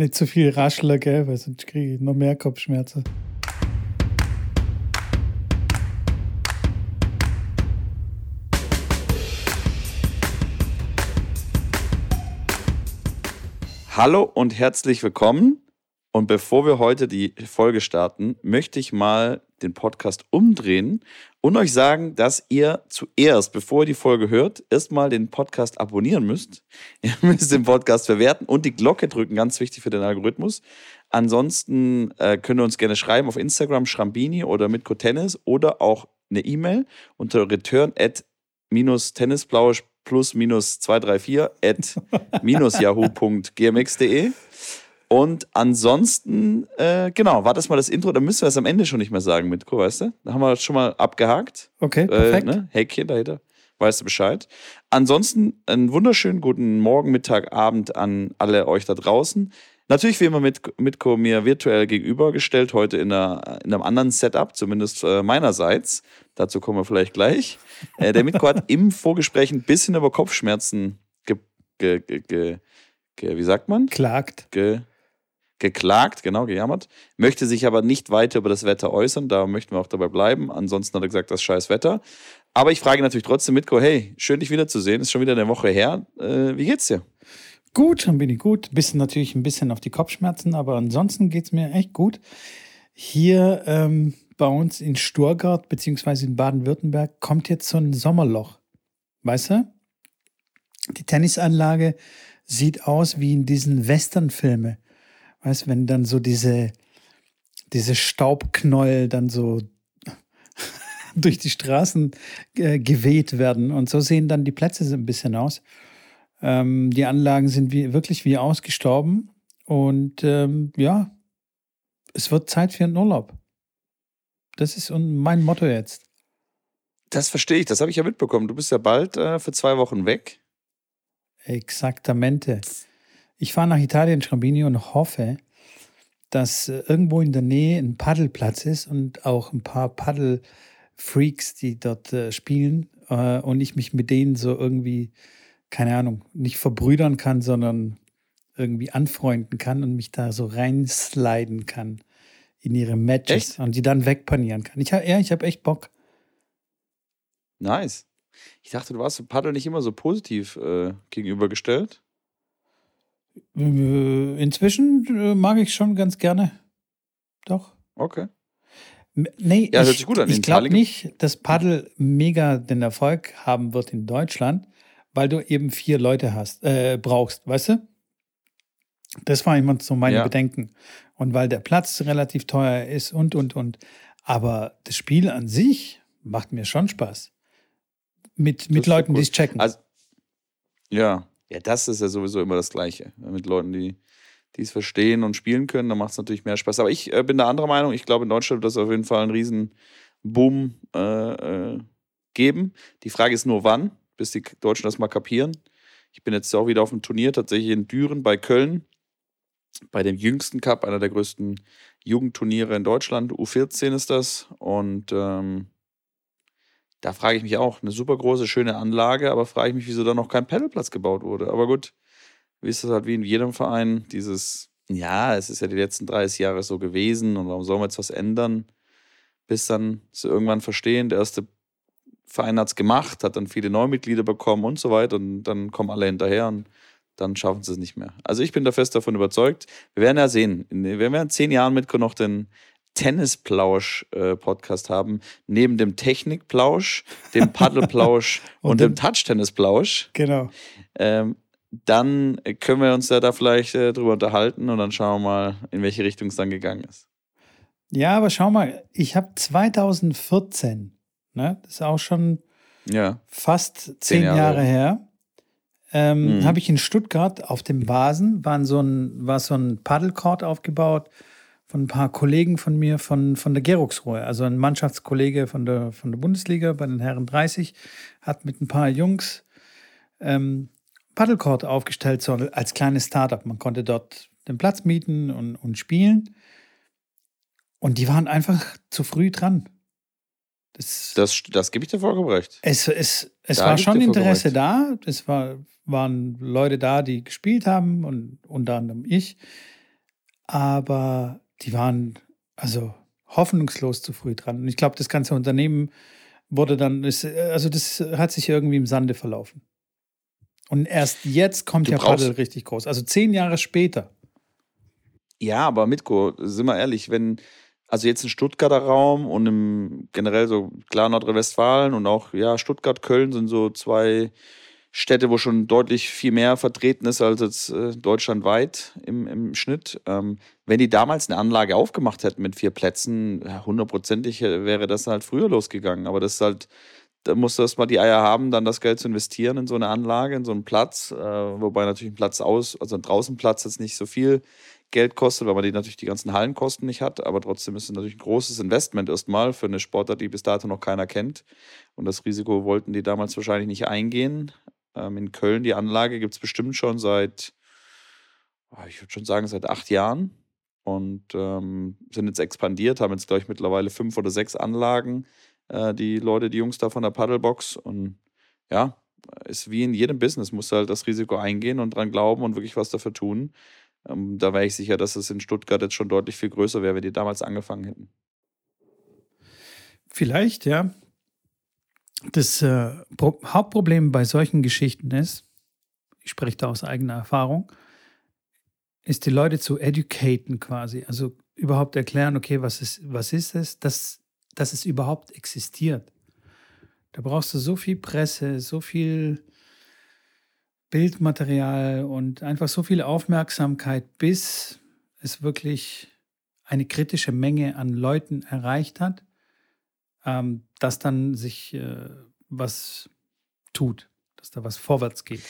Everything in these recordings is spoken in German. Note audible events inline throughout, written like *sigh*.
Nicht zu viel Raschler, gell, weil sonst kriege ich noch mehr Kopfschmerzen. Hallo und herzlich willkommen. Und bevor wir heute die Folge starten, möchte ich mal den Podcast umdrehen und euch sagen, dass ihr zuerst, bevor ihr die Folge hört, erstmal den Podcast abonnieren müsst. *laughs* Ihr müsst den Podcast verwerten und die Glocke drücken, ganz wichtig für den Algorithmus. Ansonsten äh, könnt ihr uns gerne schreiben auf Instagram Schrambini oder Mitko Tennis oder auch eine E-Mail unter return at minus tennisplausch plus minus 234 at *laughs* minus yahoo.gmx.de. Und ansonsten, äh, genau, war das mal das Intro, dann müssen wir es am Ende schon nicht mehr sagen, Mitko, weißt du? Da haben wir das schon mal abgehakt. Okay, perfekt. Äh, ne? Häkchen dahinter. Weißt du Bescheid. Ansonsten einen wunderschönen guten Morgen, Mittag, Abend an alle euch da draußen. Natürlich wie immer mit Mitko mir virtuell gegenübergestellt, heute in, einer, in einem anderen Setup, zumindest äh, meinerseits. Dazu kommen wir vielleicht gleich. Äh, der Mitko hat im *laughs* Vorgespräch ein bisschen über Kopfschmerzen ge, ge, ge, ge, ge wie sagt man? Klagt. Ge, geklagt, genau, gejammert. Möchte sich aber nicht weiter über das Wetter äußern, da möchten wir auch dabei bleiben. Ansonsten hat er gesagt, das scheiß Wetter. Aber ich frage natürlich trotzdem Mitko, hey, schön dich wiederzusehen, ist schon wieder eine Woche her. Äh, wie geht's dir? Gut, dann bin ich gut. Bisschen natürlich ein bisschen auf die Kopfschmerzen, aber ansonsten geht es mir echt gut. Hier ähm, bei uns in Sturgart beziehungsweise in Baden-Württemberg kommt jetzt so ein Sommerloch. Weißt du? Die Tennisanlage sieht aus wie in diesen Westernfilmen. Weißt du, wenn dann so diese, diese Staubknäuel dann so *laughs* durch die Straßen äh, geweht werden. Und so sehen dann die Plätze so ein bisschen aus. Ähm, die Anlagen sind wie, wirklich wie ausgestorben. Und ähm, ja, es wird Zeit für einen Urlaub. Das ist mein Motto jetzt. Das verstehe ich, das habe ich ja mitbekommen. Du bist ja bald äh, für zwei Wochen weg. Exaktamente. Ich fahre nach Italien, Schrambini, und hoffe, dass äh, irgendwo in der Nähe ein Paddelplatz ist und auch ein paar Paddelfreaks, die dort äh, spielen äh, und ich mich mit denen so irgendwie keine Ahnung, nicht verbrüdern kann, sondern irgendwie anfreunden kann und mich da so reinsliden kann in ihre Matches Echt? und die dann wegpanieren kann. Ich, ja, ich habe echt Bock. Nice. Ich dachte, du warst Paddel nicht immer so positiv äh, gegenübergestellt. Äh, Inzwischen äh, mag ich schon ganz gerne. Doch. Okay. Nee, Ja, ich, ich glaube nicht, dass Paddel mega den Erfolg haben wird in Deutschland, weil du eben vier Leute hast, äh, brauchst, weißt du? Das war immer so meine Ja. Bedenken. Und weil der Platz relativ teuer ist und, und, und. Aber das Spiel an sich macht mir schon Spaß. Mit, mit Leuten, die es checken. Also, ja. Ja, das ist ja sowieso immer das Gleiche. Mit Leuten, die die es verstehen und spielen können, dann macht es natürlich mehr Spaß. Aber ich äh, bin da anderer Meinung. Ich glaube, in Deutschland wird das auf jeden Fall einen riesen Boom äh, äh, geben. Die Frage ist nur, wann, bis die Deutschen das mal kapieren. Ich bin jetzt auch wieder auf dem Turnier, tatsächlich in Düren bei Köln, bei dem jüngsten Cup, einer der größten Jugendturniere in Deutschland. U14 ist das. Und ähm, da frage ich mich auch, eine super große, schöne Anlage, aber frage ich mich, wieso da noch kein Pedalplatz gebaut wurde. Aber gut, wie ist das halt wie in jedem Verein, dieses, ja, es ist ja die letzten 30 Jahre so gewesen und warum sollen wir jetzt was ändern? Bis dann sie irgendwann verstehen, der erste Verein hat es gemacht, hat dann viele Neumitglieder bekommen und so weiter und dann kommen alle hinterher und dann schaffen sie es nicht mehr. Also ich bin da fest davon überzeugt. Wir werden ja sehen, wir werden in zehn Jahren mit noch den Tennisplausch-Podcast haben, neben dem Technikplausch, dem Paddelplausch *laughs* und, Und dem dem- Touchtennisplausch. genau. Ähm, dann können wir uns ja da vielleicht äh, drüber unterhalten und dann schauen wir mal, in welche Richtung es dann gegangen ist. Ja, aber schau mal, ich habe 2014, ne, das ist auch schon Ja. fast zehn Jahre. Jahre, her, ähm, Mhm. habe ich in Stuttgart auf dem Vasen, waren so ein, war so ein Paddelcourt aufgebaut von ein paar Kollegen von mir von, von der Geruchsruhe. Also ein Mannschaftskollege von der, von der Bundesliga bei den Herren 30 hat mit ein paar Jungs ähm, Paddlecourt aufgestellt, so als kleines Startup. Man konnte dort den Platz mieten und, und spielen. Und die waren einfach zu früh dran. Das, Das, das gebe ich dir vollkommen recht. es, es, es Da war schon Interesse recht. da. Es war, waren Leute da, die gespielt haben und unter anderem ich. aber die waren also hoffnungslos zu früh dran. Und ich glaube, das ganze Unternehmen wurde dann, also das hat sich irgendwie im Sande verlaufen. Und erst jetzt kommt du ja Paddel richtig groß. Also zehn Jahre später. Ja, aber Mitko, sind wir ehrlich, wenn, also jetzt im Stuttgarter Raum und im generell so klar Nordrhein-Westfalen und auch ja Stuttgart, Köln sind so zwei Städte, wo schon deutlich viel mehr vertreten ist als jetzt äh, deutschlandweit im, im Schnitt. Ähm, wenn die damals eine Anlage aufgemacht hätten mit vier Plätzen, hundertprozentig ja, wäre das halt früher losgegangen. Aber das ist halt, da musst du erstmal die Eier haben, dann das Geld zu investieren in so eine Anlage, in so einen Platz. Äh, wobei natürlich ein Platz aus, also ein Draußenplatz jetzt nicht so viel Geld kostet, weil man die natürlich die ganzen Hallenkosten nicht hat. Aber trotzdem ist es natürlich ein großes Investment erstmal für eine Sportart, die bis dato noch keiner kennt. Und das Risiko wollten die damals wahrscheinlich nicht eingehen. Ähm, in Köln, die Anlage gibt es bestimmt schon seit, ah, ich würde schon sagen, seit acht Jahren. Und ähm, sind jetzt expandiert, haben jetzt, glaube ich, mittlerweile fünf oder sechs Anlagen, äh, die Leute, die Jungs da von der Paddlebox. Und ja, ist wie in jedem Business, muss halt das Risiko eingehen und dran glauben und wirklich was dafür tun. Ähm, da wäre ich sicher, dass es in Stuttgart jetzt schon deutlich viel größer wäre, wenn die damals angefangen hätten. Vielleicht, ja. Das äh, Hauptproblem bei solchen Geschichten ist, ich spreche da aus eigener Erfahrung, ist die Leute zu educaten quasi. Also überhaupt erklären, okay, was ist, was ist es, dass, dass es überhaupt existiert. Da brauchst du so viel Presse, so viel Bildmaterial und einfach so viel Aufmerksamkeit, bis es wirklich eine kritische Menge an Leuten erreicht hat ähm, dass dann sich äh, was tut, dass da was vorwärts geht.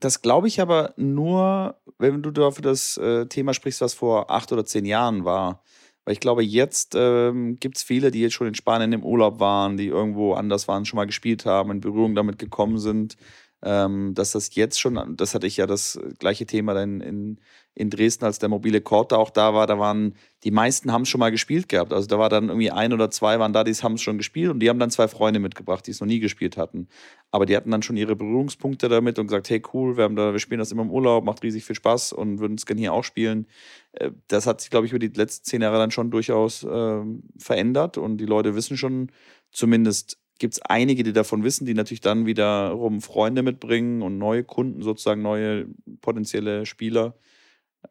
Das glaube ich aber nur, wenn du da für das äh, Thema sprichst, was vor acht oder zehn Jahren war. Weil ich glaube, jetzt ähm, gibt es viele, die jetzt schon in Spanien im Urlaub waren, die irgendwo anders waren, schon mal gespielt haben, in Berührung damit gekommen sind ähm, dass das jetzt schon, das hatte ich ja das gleiche Thema dann in, in Dresden, als der mobile da auch da war, da waren, die meisten haben es schon mal gespielt gehabt. Also da war dann irgendwie ein oder zwei waren da, die haben es schon gespielt und die haben dann zwei Freunde mitgebracht, die es noch nie gespielt hatten. Aber die hatten dann schon ihre Berührungspunkte damit und gesagt, hey cool, wir haben da, wir spielen das immer im Urlaub, macht riesig viel Spaß und würden es gerne hier auch spielen. Äh, das hat sich, glaube ich, über die letzten zehn Jahre dann schon durchaus äh, verändert und die Leute wissen schon zumindest gibt es einige, die davon wissen, die natürlich dann wiederum Freunde mitbringen und neue Kunden, sozusagen neue potenzielle Spieler.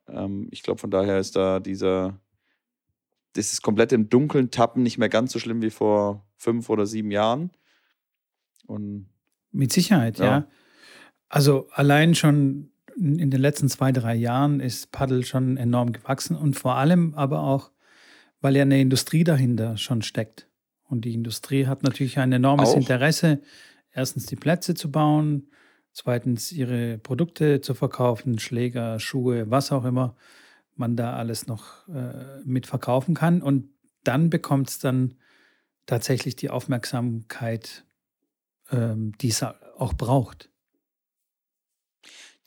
Ähm, ich glaube, von daher ist da dieser, dieses komplett im Dunkeln tappen nicht mehr ganz so schlimm wie vor fünf oder sieben Jahren. Und, Mit Sicherheit, ja. ja. Also allein schon in den letzten zwei, drei Jahren ist Paddle schon enorm gewachsen und vor allem aber auch, weil ja eine Industrie dahinter schon steckt. Und die Industrie hat natürlich ein enormes Auch. Interesse, erstens die Plätze zu bauen, zweitens ihre Produkte zu verkaufen, Schläger, Schuhe, was auch immer man da alles noch äh, mitverkaufen kann. Und dann bekommt es dann tatsächlich die Aufmerksamkeit, ähm, die es auch braucht.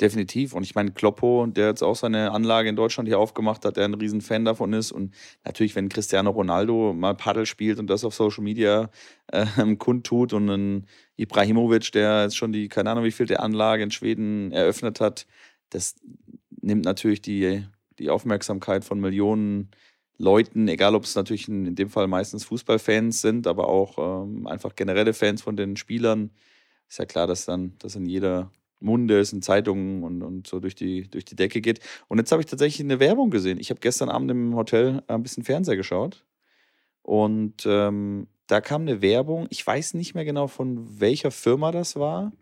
Definitiv. Und ich meine, Kloppo, der jetzt auch seine Anlage in Deutschland hier aufgemacht hat, der ein riesen Fan davon ist. Und natürlich, wenn Cristiano Ronaldo mal Paddel spielt und das auf Social Media äh, *laughs* kundtut und ein Ibrahimovic, der jetzt schon die, keine Ahnung, wie viel der Anlage in Schweden eröffnet hat, das nimmt natürlich die, die Aufmerksamkeit von Millionen Leuten, egal ob es natürlich in, in dem Fall meistens Fußballfans sind, aber auch ähm, einfach generelle Fans von den Spielern. Ist ja klar, dass dann das in jeder Munde ist in Zeitungen und, und so durch die, durch die Decke geht. Und jetzt habe ich tatsächlich eine Werbung gesehen. Ich habe gestern Abend im Hotel ein bisschen Fernseher geschaut und ähm, da kam eine Werbung. Ich weiß nicht mehr genau, von welcher Firma das war.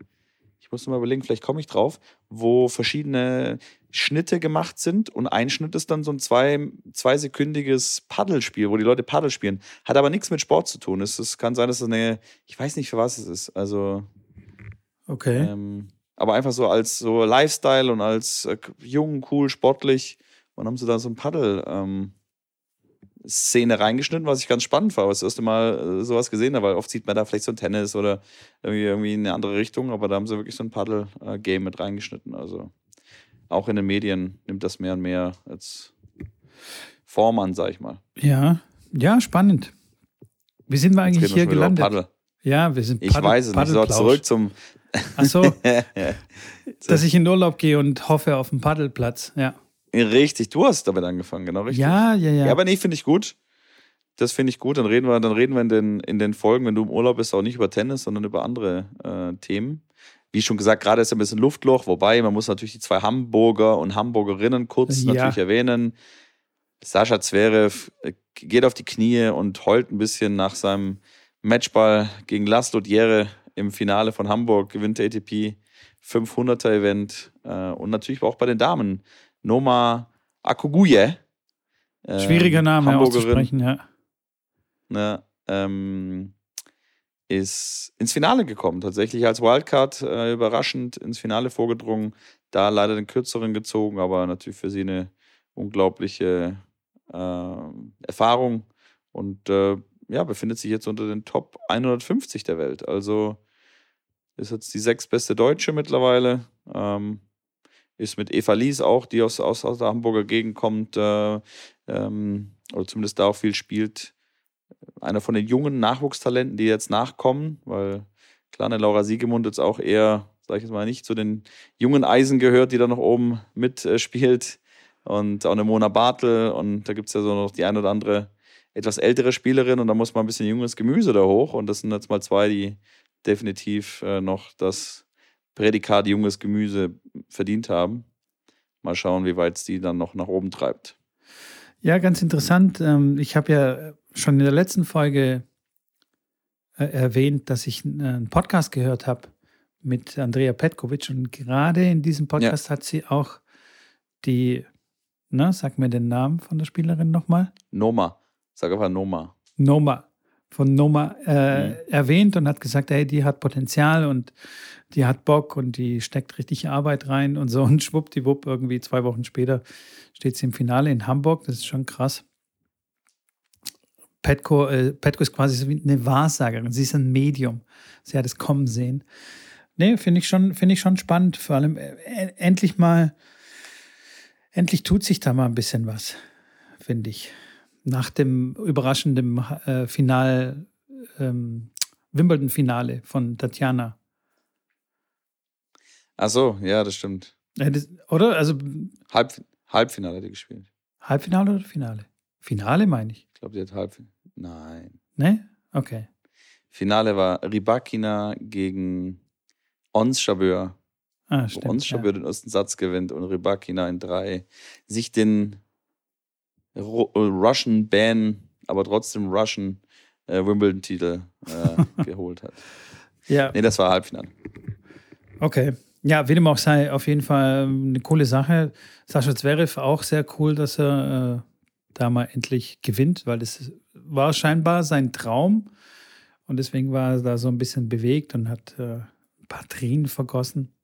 Ich muss mal überlegen, vielleicht komme ich drauf, wo verschiedene Schnitte gemacht sind und ein Schnitt ist dann so ein zwei, zweisekündiges Paddelspiel, wo die Leute Paddel spielen. Hat aber nichts mit Sport zu tun. Es, es kann sein, dass es eine, ich weiß nicht, für was es ist. Also. Okay. Ähm, aber einfach so als so Lifestyle und als äh, jung, cool, sportlich. Und haben sie da so ein Paddel ähm, Szene reingeschnitten, was ich ganz spannend war, was das erste Mal äh, sowas gesehen habe, weil oft sieht man da vielleicht so ein Tennis oder irgendwie, irgendwie in eine andere Richtung, aber da haben sie wirklich so ein Paddel-Game äh, mit reingeschnitten. Also auch in den Medien nimmt das mehr und mehr als Form an, sag ich mal. Ja, ja, spannend. Wie sind wir eigentlich hier gelandet? Ja, wir sind Paddel, Ich weiß es nicht. So, zurück zum, Ach *laughs* so. Dass ich in Urlaub gehe und hoffe auf einen Paddelplatz, ja. Richtig, du hast damit angefangen, genau richtig. Ja, ja, ja. Ja, aber nee, finde ich gut. Das finde ich gut. Dann reden wir, dann reden wir in den, in den Folgen, wenn du im Urlaub bist, auch nicht über Tennis, sondern über andere äh, Themen. Wie schon gesagt, gerade ist ein bisschen Luftloch, wobei man muss natürlich die zwei Hamburger und Hamburgerinnen kurz Ja. natürlich erwähnen. Sascha Zverev äh, geht auf die Knie und heult ein bisschen nach seinem Matchball gegen Laszlo Djere im Finale von Hamburg, gewinnt der ATP 500er Event äh, und natürlich auch bei den Damen. Noma Akuguye. ähm, Schwieriger Name Hamburgerin, auszusprechen, ja. Ne, ähm, ist ins Finale gekommen, tatsächlich als Wildcard äh, überraschend ins Finale vorgedrungen, da leider den kürzeren gezogen, aber natürlich für sie eine unglaubliche äh, Erfahrung und äh, ja, befindet sich jetzt unter den Top 150 der Welt. Also ist jetzt die sechstbeste Deutsche mittlerweile. Ähm, ist mit Eva Lies auch, die aus, aus, aus der Hamburger Gegend kommt, äh, ähm, oder zumindest da auch viel spielt. Einer von den jungen Nachwuchstalenten, die jetzt nachkommen, weil kleine Laura Siegemund jetzt auch eher, sag ich jetzt mal, nicht zu den jungen Eisen gehört, die da noch oben mitspielt. Äh, und auch eine Mona Bartel und da gibt es ja so noch die ein oder andere etwas ältere Spielerin und da muss man ein bisschen junges Gemüse da hoch und das sind jetzt mal zwei, die definitiv äh, noch das Prädikat junges Gemüse verdient haben. Mal schauen, wie weit es die dann noch nach oben treibt. Ja, ganz interessant. Ähm, Ich habe ja schon in der letzten Folge äh, erwähnt, dass ich äh, einen Podcast gehört habe mit Andrea Petkovic und gerade in diesem Podcast hat sie auch die, na, sag mir den Namen von der Spielerin nochmal. Noma, sag einfach Noma. Noma von Noma äh, Mhm. erwähnt und hat gesagt, hey, die hat Potenzial und die hat Bock und die steckt richtig Arbeit rein und so *laughs* und schwuppdiwupp irgendwie zwei Wochen später steht sie im Finale in Hamburg. Das ist schon krass. Petko, äh, Petko ist quasi so wie eine Wahrsagerin. Sie ist ein Medium. Sie hat es kommen sehen. Nee, finde ich schon, finde ich schon spannend. Vor allem äh, endlich mal, endlich tut sich da mal ein bisschen was, finde ich nach dem überraschenden äh, Final, ähm, Wimbledon-Finale von Tatjana. Ach so, ja, das stimmt. Äh, das, oder? Also Halb, Halbfinale hat die gespielt. Halbfinale oder Finale? Finale meine ich. Ich glaube, die hat Halbfinale. Nein. Ne? Okay. Finale war Ribakina gegen Ons Chabeur. Ah, stimmt. Ons ja. Chabeur den ersten Satz gewinnt und Ribakina in drei sich den Russian Ban, aber trotzdem Russian äh, Wimbledon-Titel äh, *laughs* geholt hat. ja, Nee, das war Halbfinale. okay. Ja, wie dem auch sei, auf jeden Fall ähm, eine coole Sache. Sascha Zverev auch sehr cool, dass er äh, da mal endlich gewinnt, weil das war scheinbar sein Traum. Und deswegen war er da so ein bisschen bewegt und hat äh, ein paar Tränen vergossen.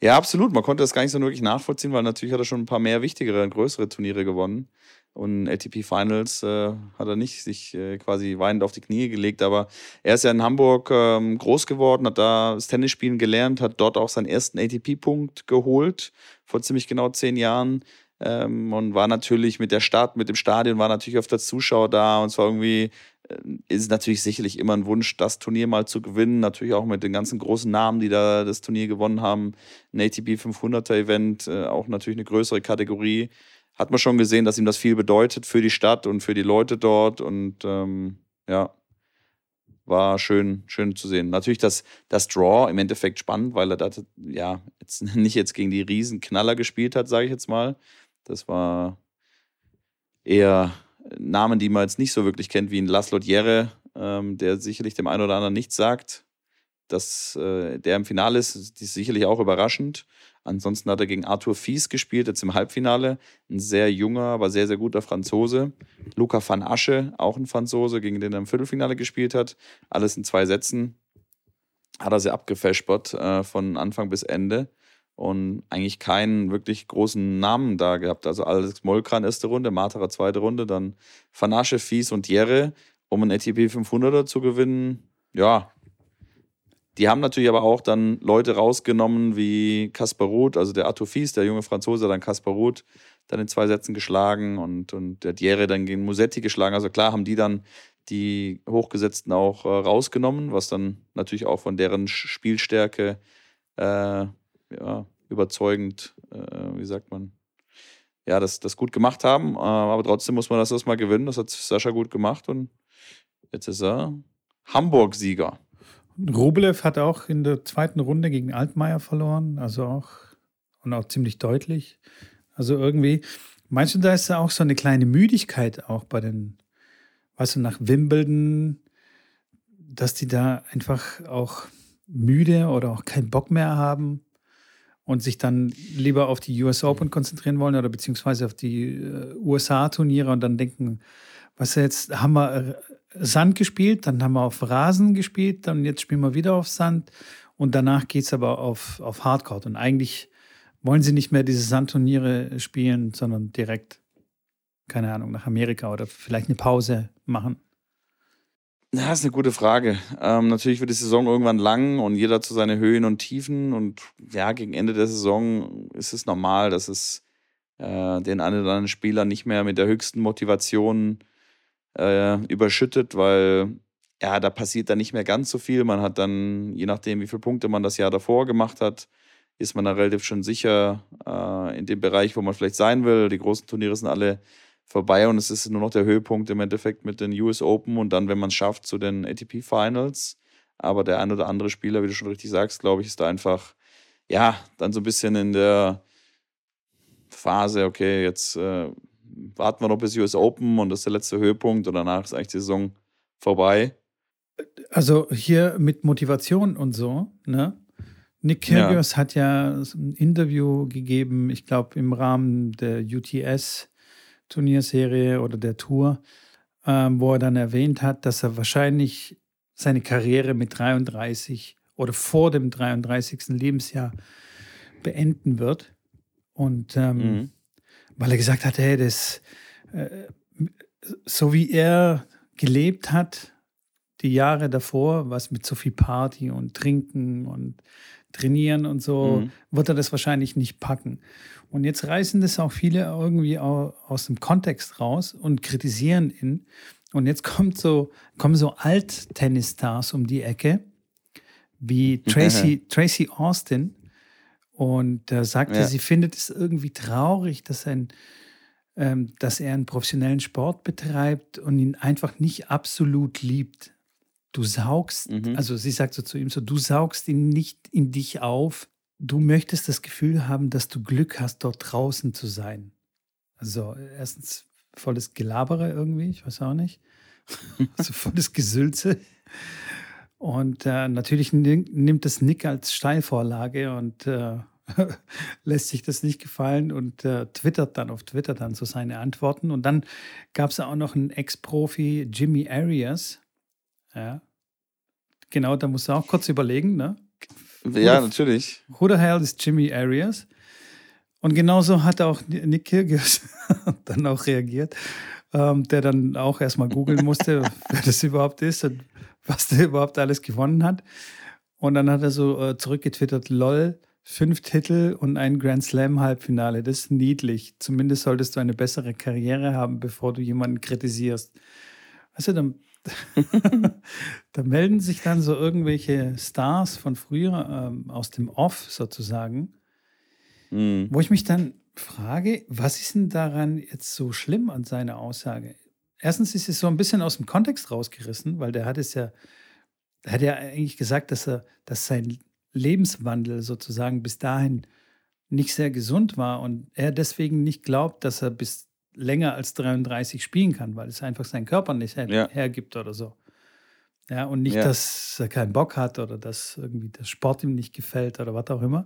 Ja, absolut. Man konnte das gar nicht so wirklich nachvollziehen, weil natürlich hat er schon ein paar mehr wichtigere, größere Turniere gewonnen. Und ATP Finals äh, hat er nicht sich äh, quasi weinend auf die Knie gelegt. Aber er ist ja in Hamburg ähm, groß geworden, hat da das Tennisspielen gelernt, hat dort auch seinen ersten ATP-Punkt geholt vor ziemlich genau zehn Jahren. Ähm, und war natürlich mit der Stadt, mit dem Stadion, war natürlich öfter Zuschauer da. Und es war irgendwie, äh, ist natürlich sicherlich immer ein Wunsch, das Turnier mal zu gewinnen. Natürlich auch mit den ganzen großen Namen, die da das Turnier gewonnen haben. Ein ATP 500er Event, äh, auch natürlich eine größere Kategorie. Hat man schon gesehen, dass ihm das viel bedeutet für die Stadt und für die Leute dort. Und ähm, ja, war schön, schön zu sehen. Natürlich das, das Draw im Endeffekt spannend, weil er da ja jetzt *laughs* nicht jetzt gegen die Riesenknaller gespielt hat, sage ich jetzt mal. Das war eher Namen, die man jetzt nicht so wirklich kennt, wie ein Laszlo Djere, ähm, der sicherlich dem einen oder anderen nichts sagt. Dass äh, der im Finale ist, ist sicherlich auch überraschend. Ansonsten hat er gegen Arthur Fies gespielt, jetzt im Halbfinale. Ein sehr junger, aber sehr, sehr guter Franzose. Luca van Asche, auch ein Franzose, gegen den er im Viertelfinale gespielt hat. Alles in zwei Sätzen. Hat er sie abgefespert äh, von Anfang bis Ende. Und eigentlich keinen wirklich großen Namen da gehabt. Also Alex Molkran erste Runde, Matera zweite Runde, dann Van Asche, Fies und Jere, um ein ATP 500er zu gewinnen. Ja, die haben natürlich aber auch dann Leute rausgenommen wie Kaspar Ruth, also der Arthur Fies, der junge Franzose, dann Kaspar Ruth, dann in zwei Sätzen geschlagen und, und der Diere dann gegen Musetti geschlagen. Also klar haben die dann die Hochgesetzten auch äh, rausgenommen, was dann natürlich auch von deren Spielstärke äh, ja, überzeugend, äh, wie sagt man, ja, das, das gut gemacht haben. Äh, aber trotzdem muss man das erstmal gewinnen. Das hat Sascha gut gemacht und jetzt ist er Hamburg-Sieger. Rublev hat auch in der zweiten Runde gegen Altmaier verloren, also auch und auch ziemlich deutlich. Also irgendwie, meinst du, da ist ja auch so eine kleine Müdigkeit auch bei den, weißt du, nach Wimbledon, dass die da einfach auch müde oder auch keinen Bock mehr haben und sich dann lieber auf die US Open konzentrieren wollen oder beziehungsweise auf die äh, USA-Turniere und dann denken, was jetzt haben wir Sand gespielt, dann haben wir auf Rasen gespielt, dann jetzt spielen wir wieder auf Sand und danach geht es aber auf, auf Hardcore. Und eigentlich wollen sie nicht mehr diese Sandturniere spielen, sondern direkt, keine Ahnung, nach Amerika oder vielleicht eine Pause machen. Ja, ist eine gute Frage. Ähm, natürlich wird die Saison irgendwann lang und jeder zu seinen Höhen und Tiefen. Und ja, gegen Ende der Saison ist es normal, dass es äh, den einen oder anderen Spieler nicht mehr mit der höchsten Motivation äh, überschüttet, weil ja, da passiert dann nicht mehr ganz so viel. Man hat dann, je nachdem, wie viele Punkte man das Jahr davor gemacht hat, ist man da relativ schon sicher äh, in dem Bereich, wo man vielleicht sein will. Die großen Turniere sind alle vorbei und es ist nur noch der Höhepunkt im Endeffekt mit den US Open und dann, wenn man es schafft, zu den ATP Finals. Aber der ein oder andere Spieler, wie du schon richtig sagst, glaube ich, ist da einfach, ja, dann so ein bisschen in der Phase, okay, jetzt äh, warten wir noch bis US Open und das ist der letzte Höhepunkt und danach ist eigentlich die Saison vorbei. Also hier mit Motivation und so, ne? Nick Kyrgios ja. hat ja ein Interview gegeben, ich glaube im Rahmen der UTS Turnierserie oder der Tour, ähm, wo er dann erwähnt hat, dass er wahrscheinlich seine Karriere mit 33 oder vor dem 33. Lebensjahr beenden wird. Und ähm, mhm. weil er gesagt hat, hey, das, äh, so wie er gelebt hat, die Jahre davor, was mit so viel Party und Trinken und Trainieren und so, mhm. wird er das wahrscheinlich nicht packen. Und jetzt reißen das auch viele irgendwie aus dem Kontext raus und kritisieren ihn. Und jetzt kommt so, kommen so Alt-Tennis-Stars um die Ecke, wie Tracy, Tracy Austin. Und da äh, sagte, ja. sie findet es irgendwie traurig, dass, ein, ähm, dass er einen professionellen Sport betreibt und ihn einfach nicht absolut liebt. Du saugst, mhm. also sie sagt so zu ihm so, du saugst ihn nicht in dich auf, du möchtest das Gefühl haben, dass du Glück hast, dort draußen zu sein. Also erstens volles Gelabere irgendwie, ich weiß auch nicht. *laughs* also volles Gesülze. Und äh, natürlich nimmt das Nick als Steilvorlage und äh, *laughs* lässt sich das nicht gefallen und äh, twittert dann auf Twitter dann so seine Antworten. Und dann gab es auch noch einen Ex-Profi, Jimmy Arias. Ja. Genau, da muss er auch kurz überlegen, ne? Ja, natürlich. Who the hell is Jimmy Arias? Und genauso hat auch Nick Kyrgios *laughs* dann auch reagiert, ähm, der dann auch erstmal googeln musste, *laughs* wer das überhaupt ist und was der überhaupt alles gewonnen hat. Und dann hat er so äh, zurückgetwittert, lol, fünf Titel und ein Grand Slam Halbfinale. Das ist niedlich. Zumindest solltest du eine bessere Karriere haben, bevor du jemanden kritisierst. Weißt du, dann *laughs* da melden sich dann so irgendwelche Stars von früher ähm, aus dem Off sozusagen, mhm. wo ich mich dann frage, was ist denn daran jetzt so schlimm an seiner Aussage? Erstens ist es so ein bisschen aus dem Kontext rausgerissen, weil der hat es ja, der hat ja eigentlich gesagt, dass er, dass sein Lebenswandel sozusagen bis dahin nicht sehr gesund war und er deswegen nicht glaubt, dass er bis länger als 33 spielen kann, weil es einfach seinen Körper nicht her ja. hergibt oder so. Ja, und nicht, ja. dass er keinen Bock hat oder dass irgendwie der Sport ihm nicht gefällt oder was auch immer.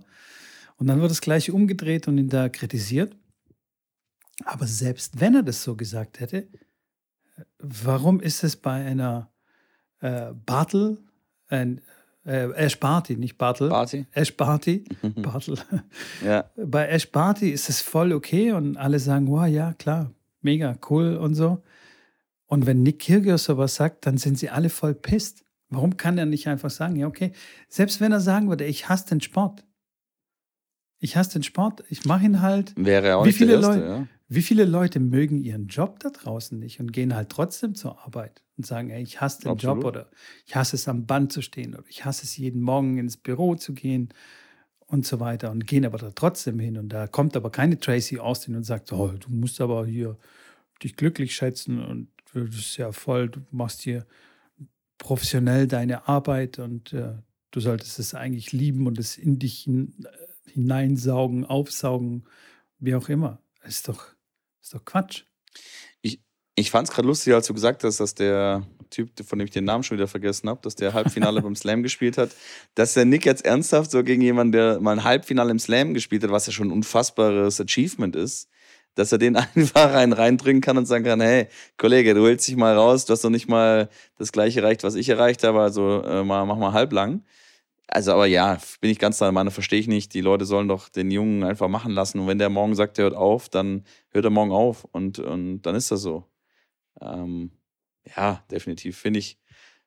Und dann wird das Gleiche umgedreht und ihn da kritisiert. Aber selbst wenn er das so gesagt hätte, warum ist es bei einer äh, Bartel, ein, äh, Ash Barty, nicht Bartel. Barty. Ash Barty. *laughs* Bartel. ja. Bei Ash Barty ist es voll okay und alle sagen, wow, ja, klar, mega cool und so. Und wenn Nick Kyrgios sowas sagt, dann sind sie alle voll pisst. Warum kann er nicht einfach sagen, ja, okay, selbst wenn er sagen würde, ich hasse den Sport. Ich hasse den Sport, ich mache ihn halt. Wäre auch wie viele Erste, Leute, ja. Wie viele Leute mögen ihren Job da draußen nicht und gehen halt trotzdem zur Arbeit und sagen, ey, ich hasse den Absolut. Job oder ich hasse es am Band zu stehen oder ich hasse es jeden Morgen ins Büro zu gehen und so weiter und gehen aber da trotzdem hin. Und da kommt aber keine Tracy Austin und sagt, oh, du musst aber hier dich glücklich schätzen und das ist ja voll, du machst hier professionell deine Arbeit und äh, du solltest es eigentlich lieben und es in dich hin, äh, hineinsaugen, aufsaugen, wie auch immer. Das ist doch, ist doch Quatsch. Ich, ich fand es gerade lustig, als du gesagt hast, dass der Typ, von dem ich den Namen schon wieder vergessen habe, dass der Halbfinale *laughs* beim Slam gespielt hat, dass der Nick jetzt ernsthaft so gegen jemanden, der mal ein Halbfinale im Slam gespielt hat, was ja schon ein unfassbares Achievement ist, dass er den *laughs* einfach rein reindrücken kann und sagen kann, hey, Kollege, du hältst dich mal raus, du hast doch nicht mal das gleiche erreicht, was ich erreicht habe, also äh, mal, mach mal halblang. Also, aber ja, bin ich ganz der Meinung, verstehe ich nicht. Die Leute sollen doch den Jungen einfach machen lassen. Und wenn der morgen sagt, der hört auf, dann hört er morgen auf. Und, und dann ist das so. Ähm, ja, definitiv. Finde ich,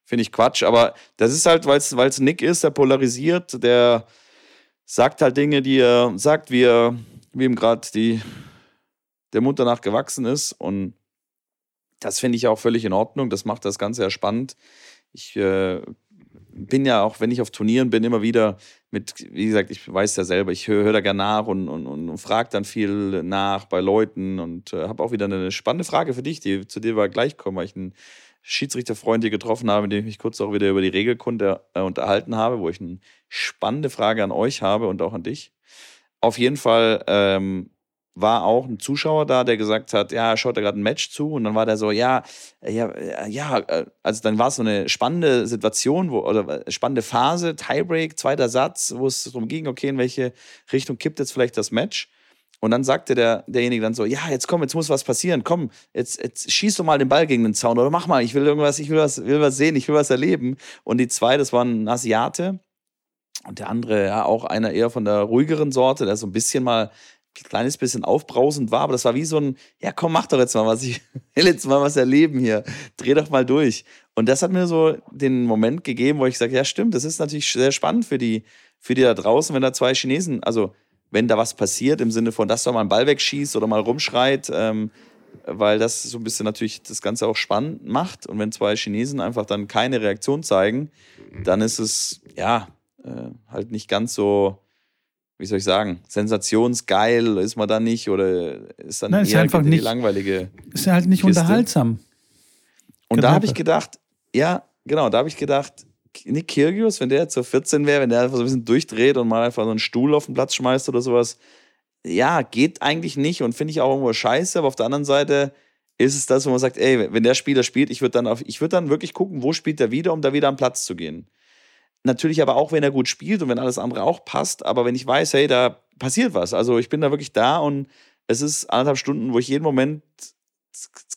find ich Quatsch. Aber das ist halt, weil es Nick ist, der polarisiert, der sagt halt Dinge, die er sagt, wie, er, wie ihm gerade der Mund danach gewachsen ist. Und das finde ich auch völlig in Ordnung. Das macht das Ganze ja spannend. Ich äh, bin ja auch, wenn ich auf Turnieren bin, immer wieder mit, wie gesagt, ich weiß ja selber, ich höre hör da gerne nach und, und, und, frage dann viel nach bei Leuten und äh, habe auch wieder eine spannende Frage für dich, die zu dir war gleich kommen, weil ich einen Schiedsrichterfreund hier getroffen habe, mit dem ich mich kurz auch wieder über die Regelkunde äh, unterhalten habe, wo ich eine spannende Frage an euch habe und auch an dich. Auf jeden Fall ähm, war auch ein Zuschauer da, der gesagt hat, ja, schaut da gerade ein Match zu und dann war der so, ja, ja, ja, äh, also dann war es so eine spannende Situation, wo, oder äh, spannende Phase, Tiebreak, zweiter Satz, wo es darum ging, okay, in welche Richtung kippt jetzt vielleicht das Match? Und dann sagte der, derjenige dann so, ja, jetzt komm, jetzt muss was passieren, komm, jetzt, jetzt schieß doch mal den Ball gegen den Zaun oder mach mal, ich will irgendwas, ich will was, will was sehen, ich will was erleben. Und die zwei, das war ein Asiate, und der andere, ja, auch einer eher von der ruhigeren Sorte, der so ein bisschen mal kleines bisschen aufbrausend war, aber das war wie so ein, ja komm, mach doch jetzt mal was, ich *laughs* will jetzt mal was erleben hier, dreh doch mal durch. Und das hat mir so den Moment gegeben, wo ich sage, ja stimmt, das ist natürlich sehr spannend für die, für die da draußen, wenn da zwei Chinesen, also wenn da was passiert im Sinne von, dass da mal ein Ball wegschießt oder mal rumschreit, ähm, weil das so ein bisschen natürlich das Ganze auch spannend macht. Und wenn zwei Chinesen einfach dann keine Reaktion zeigen, dann ist es, ja, äh, halt nicht ganz so, wie soll ich sagen, sensationsgeil ist man da nicht oder ist dann Nein, eher ist einfach nicht, langweilige. Ist halt nicht Kiste. unterhaltsam. Und genau. da habe ich gedacht, ja, genau, da habe ich gedacht, Nick Kyrgios, wenn der jetzt so 14 wäre, wenn der einfach so ein bisschen durchdreht und mal einfach so einen Stuhl auf den Platz schmeißt oder sowas, ja, geht eigentlich nicht und finde ich auch irgendwo scheiße, aber auf der anderen Seite ist es das, wo man sagt, ey, wenn der Spieler spielt, ich würde dann, auf, ich würd dann wirklich gucken, wo spielt er wieder, um da wieder am Platz zu gehen. Natürlich aber auch, wenn er gut spielt und wenn alles andere auch passt. Aber wenn ich weiß, hey, da passiert was. Also ich bin da wirklich da und es ist anderthalb Stunden, wo ich jeden Moment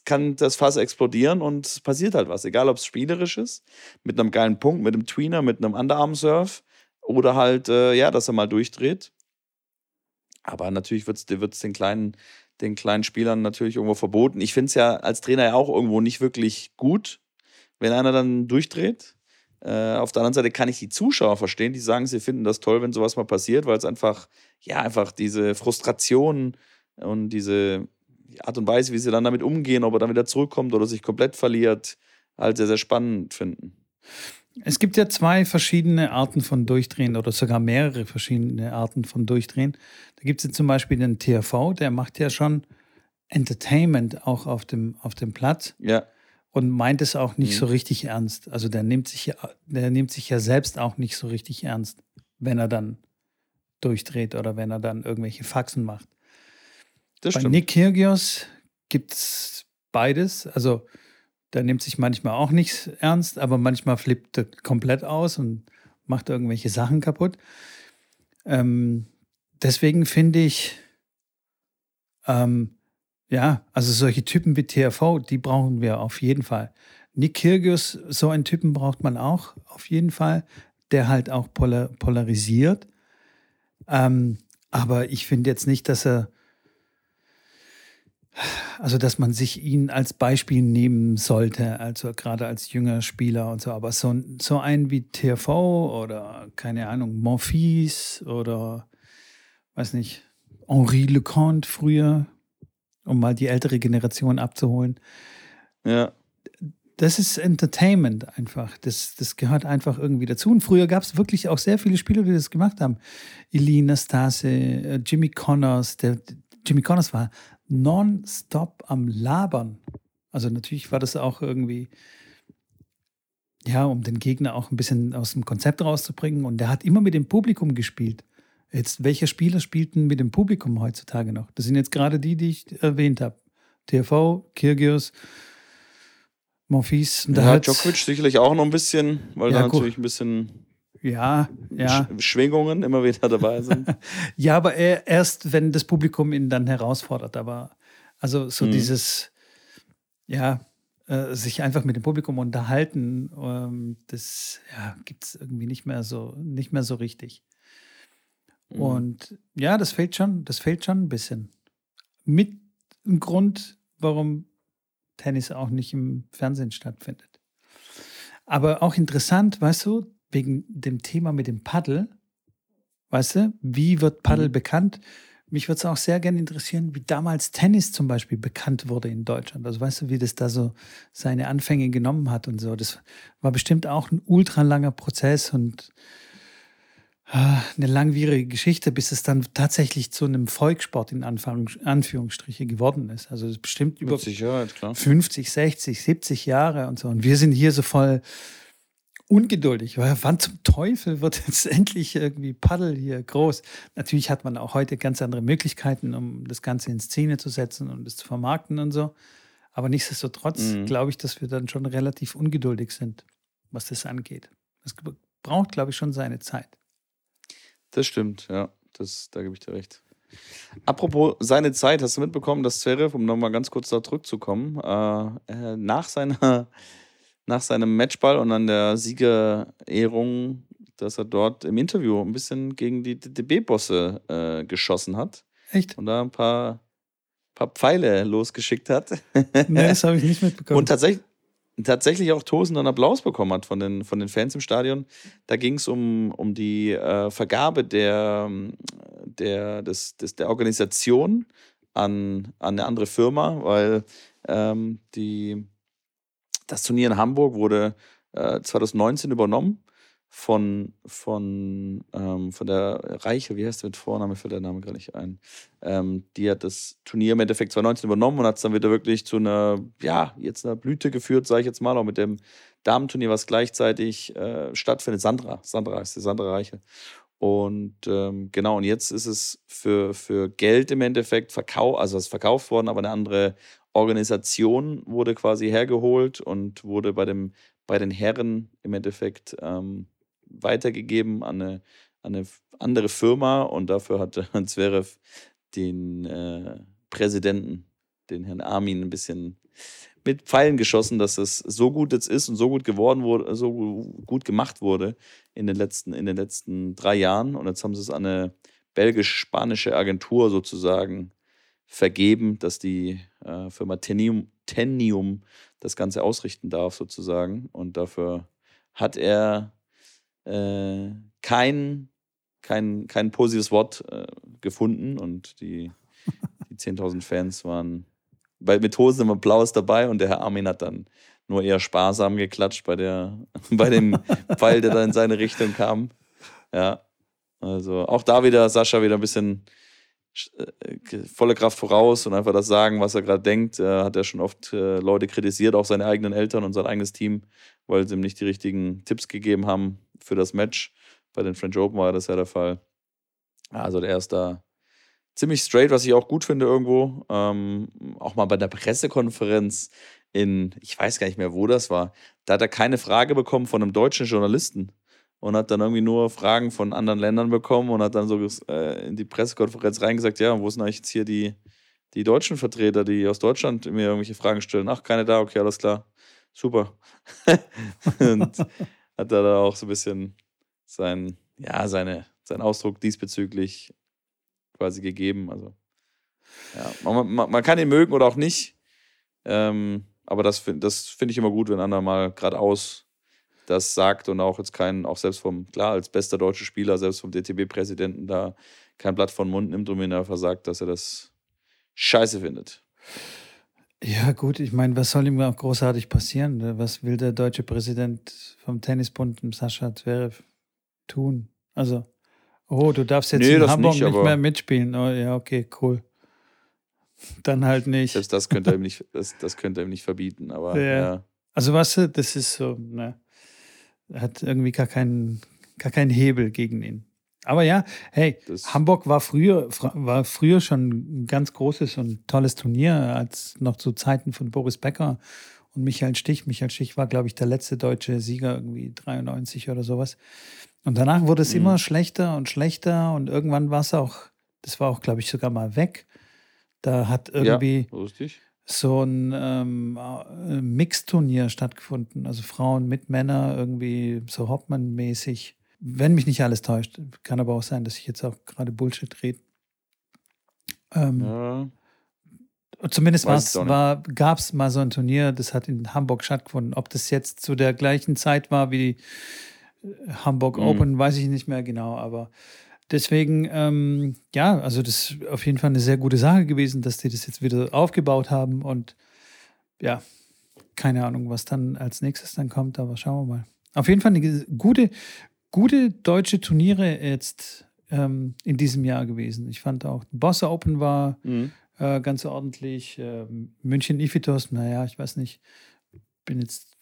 kann das Fass explodieren und es passiert halt was. Egal, ob es spielerisch ist, mit einem geilen Punkt, mit einem Tweener, mit einem Underarm-Surf oder halt, äh, ja, dass er mal durchdreht. Aber natürlich wird es den kleinen, den kleinen Spielern natürlich irgendwo verboten. Ich finde es ja als Trainer ja auch irgendwo nicht wirklich gut, wenn einer dann durchdreht. Äh, auf der anderen Seite kann ich die Zuschauer verstehen, die sagen, sie finden das toll, wenn sowas mal passiert, weil es einfach, ja, einfach diese Frustration und diese Art und Weise, wie sie dann damit umgehen, ob er dann wieder zurückkommt oder sich komplett verliert, halt sehr, sehr spannend finden. Es gibt ja zwei verschiedene Arten von Durchdrehen oder sogar mehrere verschiedene Arten von Durchdrehen. Da gibt es ja zum Beispiel den THV, der macht ja schon Entertainment auch auf dem, auf dem Platz. Ja und meint es auch nicht mhm. so richtig ernst. Also der nimmt sich ja, der nimmt sich ja selbst auch nicht so richtig ernst, wenn er dann durchdreht oder wenn er dann irgendwelche Faxen macht. Das Bei stimmt. Nick Kyrgios gibt es beides. Also der nimmt sich manchmal auch nicht ernst, aber manchmal flippt er komplett aus und macht irgendwelche Sachen kaputt. Ähm, deswegen finde ich, ähm, ja, also solche Typen wie THV, die brauchen wir auf jeden Fall. Nick Kyrgios, so einen Typen braucht man auch auf jeden Fall, der halt auch polar polarisiert. Ähm, aber ich finde jetzt nicht, dass er, also dass man sich ihn als Beispiel nehmen sollte, also gerade als jünger Spieler und so. Aber so, so einen wie THV oder keine Ahnung, Monfils oder weiß nicht, Henri Leconte früher, um mal die ältere Generation abzuholen. Ja. das ist Entertainment einfach. Das, das gehört einfach irgendwie dazu. Und früher gab es wirklich auch sehr viele Spieler, die das gemacht haben. Elina Stase, äh, Jimmy Connors. Der, Jimmy Connors war nonstop am Labern. Also natürlich war das auch irgendwie, ja, um den Gegner auch ein bisschen aus dem Konzept rauszubringen. Und der hat immer mit dem Publikum gespielt. Jetzt, welche Spieler spielten mit dem Publikum heutzutage noch? Das sind jetzt gerade die, die ich erwähnt habe. TV, Kirgios, Monfils. Ja, hat Djokovic sicherlich auch noch ein bisschen, weil ja, da natürlich ein bisschen ja, ja. Schwingungen immer wieder dabei sind. *laughs* ja, aber erst, wenn das Publikum ihn dann herausfordert. Aber also so mhm. dieses, ja, äh, sich einfach mit dem Publikum unterhalten, ähm, das ja, gibt es irgendwie nicht mehr so, nicht mehr so richtig. Mhm. Und ja, das fehlt schon, das fehlt schon ein bisschen. Mit einem Grund, warum Tennis auch nicht im Fernsehen stattfindet. Aber auch interessant, weißt du, wegen dem Thema mit dem Paddel, weißt du, wie wird Paddel mhm. bekannt? Mich würde es auch sehr gerne interessieren, wie damals Tennis zum Beispiel bekannt wurde in Deutschland. Also weißt du, wie das da so seine Anfänge genommen hat und so. Das war bestimmt auch ein ultra langer Prozess und eine langwierige Geschichte, bis es dann tatsächlich zu einem Volkssport in Anführungsstriche geworden ist. Also das ist bestimmt über Sicherheit, 50, 60, 70 Jahre und so. Und wir sind hier so voll ungeduldig. Wann zum Teufel wird jetzt *laughs* endlich irgendwie Paddel hier groß? Natürlich hat man auch heute ganz andere Möglichkeiten, um das Ganze in Szene zu setzen und es zu vermarkten und so. Aber nichtsdestotrotz mhm. glaube ich, dass wir dann schon relativ ungeduldig sind, was das angeht. Es braucht, glaube ich, schon seine Zeit. Das stimmt, ja. Das, da gebe ich dir recht. Apropos seine Zeit, hast du mitbekommen, dass Zverev, um nochmal ganz kurz da zurückzukommen, äh, äh, nach, seiner, *laughs* nach seinem Matchball und an der Siegerehrung, dass er dort im Interview ein bisschen gegen die DB-Bosse äh, geschossen hat. Echt? Und da ein paar, paar Pfeile losgeschickt hat. nee, das *laughs* habe ich nicht mitbekommen. Und tatsächlich, tatsächlich auch tosenden Applaus bekommen hat von den, von den Fans im Stadion. Da ging es um, um die äh, Vergabe der, der, des, des, der Organisation an, an eine andere Firma, weil ähm, die, das Turnier in Hamburg wurde äh, 2019 übernommen von, von, ähm, von der Reiche, wie heißt der mit Vorname, fällt der Name gar nicht ein. Ähm, die hat das Turnier im Endeffekt 2019 übernommen und hat es dann wieder wirklich zu einer, ja, jetzt einer Blüte geführt, sage ich jetzt mal, auch mit dem Damenturnier, was gleichzeitig äh, stattfindet. Sandra, Sandra heißt die, Sandra Reiche. Und ähm, genau, und jetzt ist es für, für Geld im Endeffekt verkauft, also es ist verkauft worden, aber eine andere Organisation wurde quasi hergeholt und wurde bei, dem, bei den Herren im Endeffekt ähm, weitergegeben an eine, an eine andere Firma und dafür hat *laughs* Zverev den äh, Präsidenten, den Herrn Armin, ein bisschen mit Pfeilen geschossen, dass es so gut jetzt ist und so gut geworden wurde, so gut gemacht wurde in den letzten, in den letzten drei Jahren. Und jetzt haben sie es an eine belgisch-spanische Agentur sozusagen vergeben, dass die äh, Firma Tenium, Tenium das Ganze ausrichten darf, sozusagen. Und dafür hat er äh, kein, kein, kein positives Wort äh, gefunden und die, *laughs* die 10.000 Fans waren bei, mit Hosen im Applaus dabei und der Herr Armin hat dann nur eher sparsam geklatscht bei, der, *laughs* bei dem Pfeil, der da in seine Richtung kam. Ja, also auch da wieder Sascha wieder ein bisschen äh, volle Kraft voraus und einfach das sagen, was er gerade denkt. Er hat ja schon oft äh, Leute kritisiert, auch seine eigenen Eltern und sein eigenes Team, weil sie ihm nicht die richtigen Tipps gegeben haben für das Match. Bei den French Open war das ja der Fall. Also der ist da ziemlich straight, was ich auch gut finde irgendwo. Ähm, auch mal bei der Pressekonferenz in, ich weiß gar nicht mehr, wo das war, da hat er keine Frage bekommen von einem deutschen Journalisten und hat dann irgendwie nur Fragen von anderen Ländern bekommen und hat dann so äh, in die Pressekonferenz reingesagt, ja, wo sind eigentlich jetzt hier die, die deutschen Vertreter, die aus Deutschland mir irgendwelche Fragen stellen? Ach, keine da, okay, alles klar. Super. *laughs* und hat er da auch so ein bisschen sein, ja, seine, seinen Ausdruck diesbezüglich quasi gegeben. Also, ja, man, man, man kann ihn mögen oder auch nicht. Ähm, aber das, das finde ich immer gut, wenn einer mal geradeaus das sagt und auch jetzt kein, auch selbst vom, klar, als bester deutscher Spieler, selbst vom DTB-Präsidenten da kein Blatt von Mund nimmt und mir einfach sagt, dass er das scheiße findet. Ja, gut, ich meine, was soll ihm auch großartig passieren? Was will der deutsche Präsident vom Tennisbund, Sascha Zverev, tun? Also, oh, du darfst jetzt nee, in Hamburg nicht, nicht mehr mitspielen. Oh, ja, okay, cool. Dann halt nicht. Selbst das könnte er ihm nicht, das, das könnte er ihm nicht verbieten, aber ja. ja. Also, weißt du, das ist so, ne, hat irgendwie gar keinen, gar keinen Hebel gegen ihn. Aber ja, hey, das Hamburg war früher, war früher schon ein ganz großes und tolles Turnier, als noch zu Zeiten von Boris Becker und Michael Stich. Michael Stich war, glaube ich, der letzte deutsche Sieger, irgendwie 93 oder sowas. Und danach wurde es mhm. immer schlechter und schlechter und irgendwann war es auch, das war auch, glaube ich, sogar mal weg. Da hat irgendwie ja, so ein ähm, äh, Mixturnier stattgefunden, also Frauen mit Männern irgendwie so Hauptmann-mäßig. Wenn mich nicht alles täuscht. Kann aber auch sein, dass ich jetzt auch gerade Bullshit rede. Ähm, ja. Zumindest war, gab es mal so ein Turnier, das hat in Hamburg stattgefunden. Ob das jetzt zu der gleichen Zeit war wie die äh, Hamburg mhm. Open, weiß ich nicht mehr genau. Aber deswegen, ähm, ja, also das ist auf jeden Fall eine sehr gute Sache gewesen, dass die das jetzt wieder aufgebaut haben. Und ja, keine Ahnung, was dann als nächstes dann kommt, aber schauen wir mal. Auf jeden Fall eine gute, gute deutsche Turniere jetzt ähm, in diesem Jahr gewesen. Ich fand auch Boss Open war mhm. äh, ganz ordentlich. Äh, München Ifitos, naja, ich weiß nicht, bin jetzt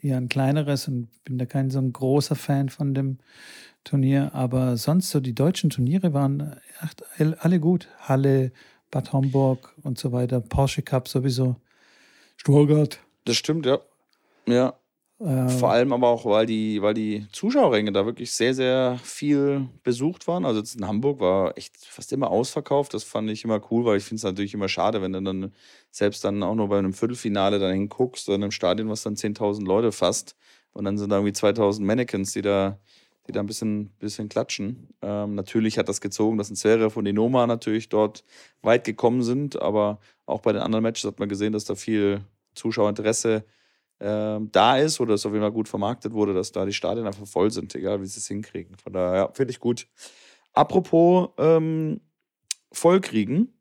eher ein kleineres und bin da kein so ein großer Fan von dem Turnier. Aber sonst so die deutschen Turniere waren echt alle gut. Halle, Bad Homburg und so weiter. Porsche Cup sowieso. Stuttgart. Das stimmt, ja. Ja, ähm, Vor allem aber auch, weil die, weil die Zuschauerränge da wirklich sehr, sehr viel besucht waren. Also jetzt in Hamburg war echt fast immer ausverkauft. Das fand ich immer cool, weil ich finde es natürlich immer schade, wenn du dann selbst dann auch nur bei einem Viertelfinale dann hinguckst, in einem Stadion, was dann 10.000 Leute fasst. Und dann sind da irgendwie 2.000 Mannequins, die da, die da ein bisschen, bisschen klatschen. Ähm, natürlich hat das gezogen, dass ein Zverev von Noma natürlich dort weit gekommen sind. Aber auch bei den anderen Matches hat man gesehen, dass da viel Zuschauerinteresse ähm, da ist oder es auf jeden Fall gut vermarktet wurde, dass da die Stadien einfach voll sind, egal wie sie es hinkriegen. Von daher, ja, finde ich gut. Apropos ähm, vollkriegen.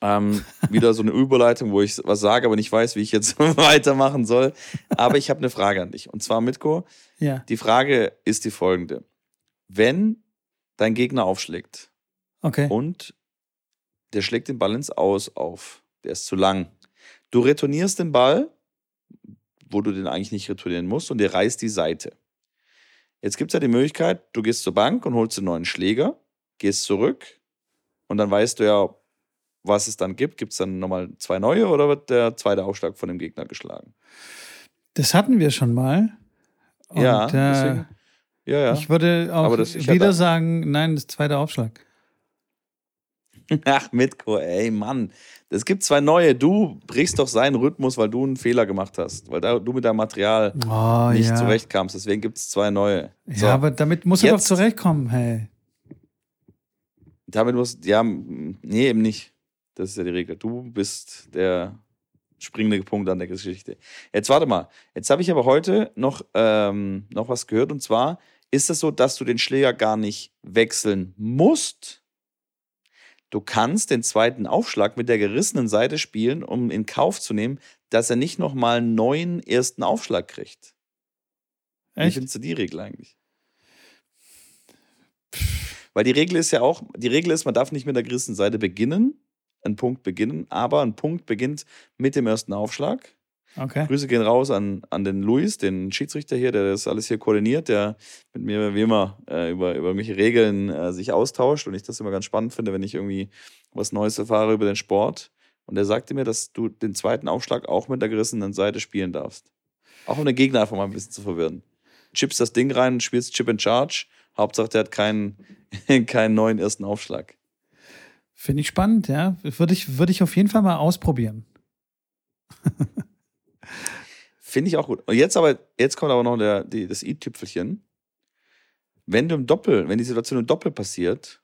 Ähm, *laughs* wieder so eine Überleitung, wo ich was sage, aber nicht weiß, wie ich jetzt *laughs* weitermachen soll. Aber ich habe eine Frage an dich. Und zwar, Mitko, ja. die Frage ist die folgende. Wenn dein Gegner aufschlägt okay. und der schlägt den Ball ins Aus auf, der ist zu lang, du retournierst den Ball wo du den eigentlich nicht retournieren musst und der reißt die Seite. Jetzt gibt es ja die Möglichkeit, du gehst zur Bank und holst einen neuen Schläger, gehst zurück und dann weißt du ja, was es dann gibt. Gibt es dann nochmal zwei neue oder wird der zweite Aufschlag von dem Gegner geschlagen? Das hatten wir schon mal. Und, ja, äh, deswegen, ja, ja. Ich würde auch wieder sagen, nein, das zweite Aufschlag. *laughs* Ach, Mitko, ey, Mann. Es gibt zwei neue. Du brichst doch seinen Rhythmus, weil du einen Fehler gemacht hast. Weil du mit deinem Material oh, nicht ja. zurechtkamst. Deswegen gibt es zwei neue. So. Ja, aber damit muss er doch zurechtkommen, hey. Damit muss, ja, nee, eben nicht. Das ist ja die Regel. Du bist der springende Punkt an der Geschichte. Jetzt warte mal. Jetzt habe ich aber heute noch, ähm, noch was gehört. Und zwar ist es so, dass du den Schläger gar nicht wechseln musst Du kannst den zweiten Aufschlag mit der gerissenen Seite spielen, um in Kauf zu nehmen, dass er nicht nochmal einen neuen ersten Aufschlag kriegt. Echt? Wie findest du die Regel eigentlich? Weil die Regel ist ja auch, die Regel ist, man darf nicht mit der gerissenen Seite beginnen, einen Punkt beginnen, aber ein Punkt beginnt mit dem ersten Aufschlag. Okay. Grüße gehen raus an, an den Luis, den Schiedsrichter hier, der das alles hier koordiniert, der mit mir wie immer äh, über, über irgendwelche Regeln äh, sich austauscht und ich das immer ganz spannend finde, wenn ich irgendwie was Neues erfahre über den Sport. Und er sagte mir, dass du den zweiten Aufschlag auch mit der gerissenen Seite spielen darfst. Auch um den Gegner einfach mal ein bisschen zu verwirren. Chippst das Ding rein, spielst Chip and Charge. Hauptsache, der hat keinen, *laughs* keinen neuen ersten Aufschlag. Finde ich spannend, ja. Würde ich, würde ich auf jeden Fall mal ausprobieren. *laughs* Finde ich auch gut. Und jetzt aber, jetzt kommt aber noch der, die, das i-Tüpfelchen. Wenn du im Doppel, wenn die Situation im Doppel passiert,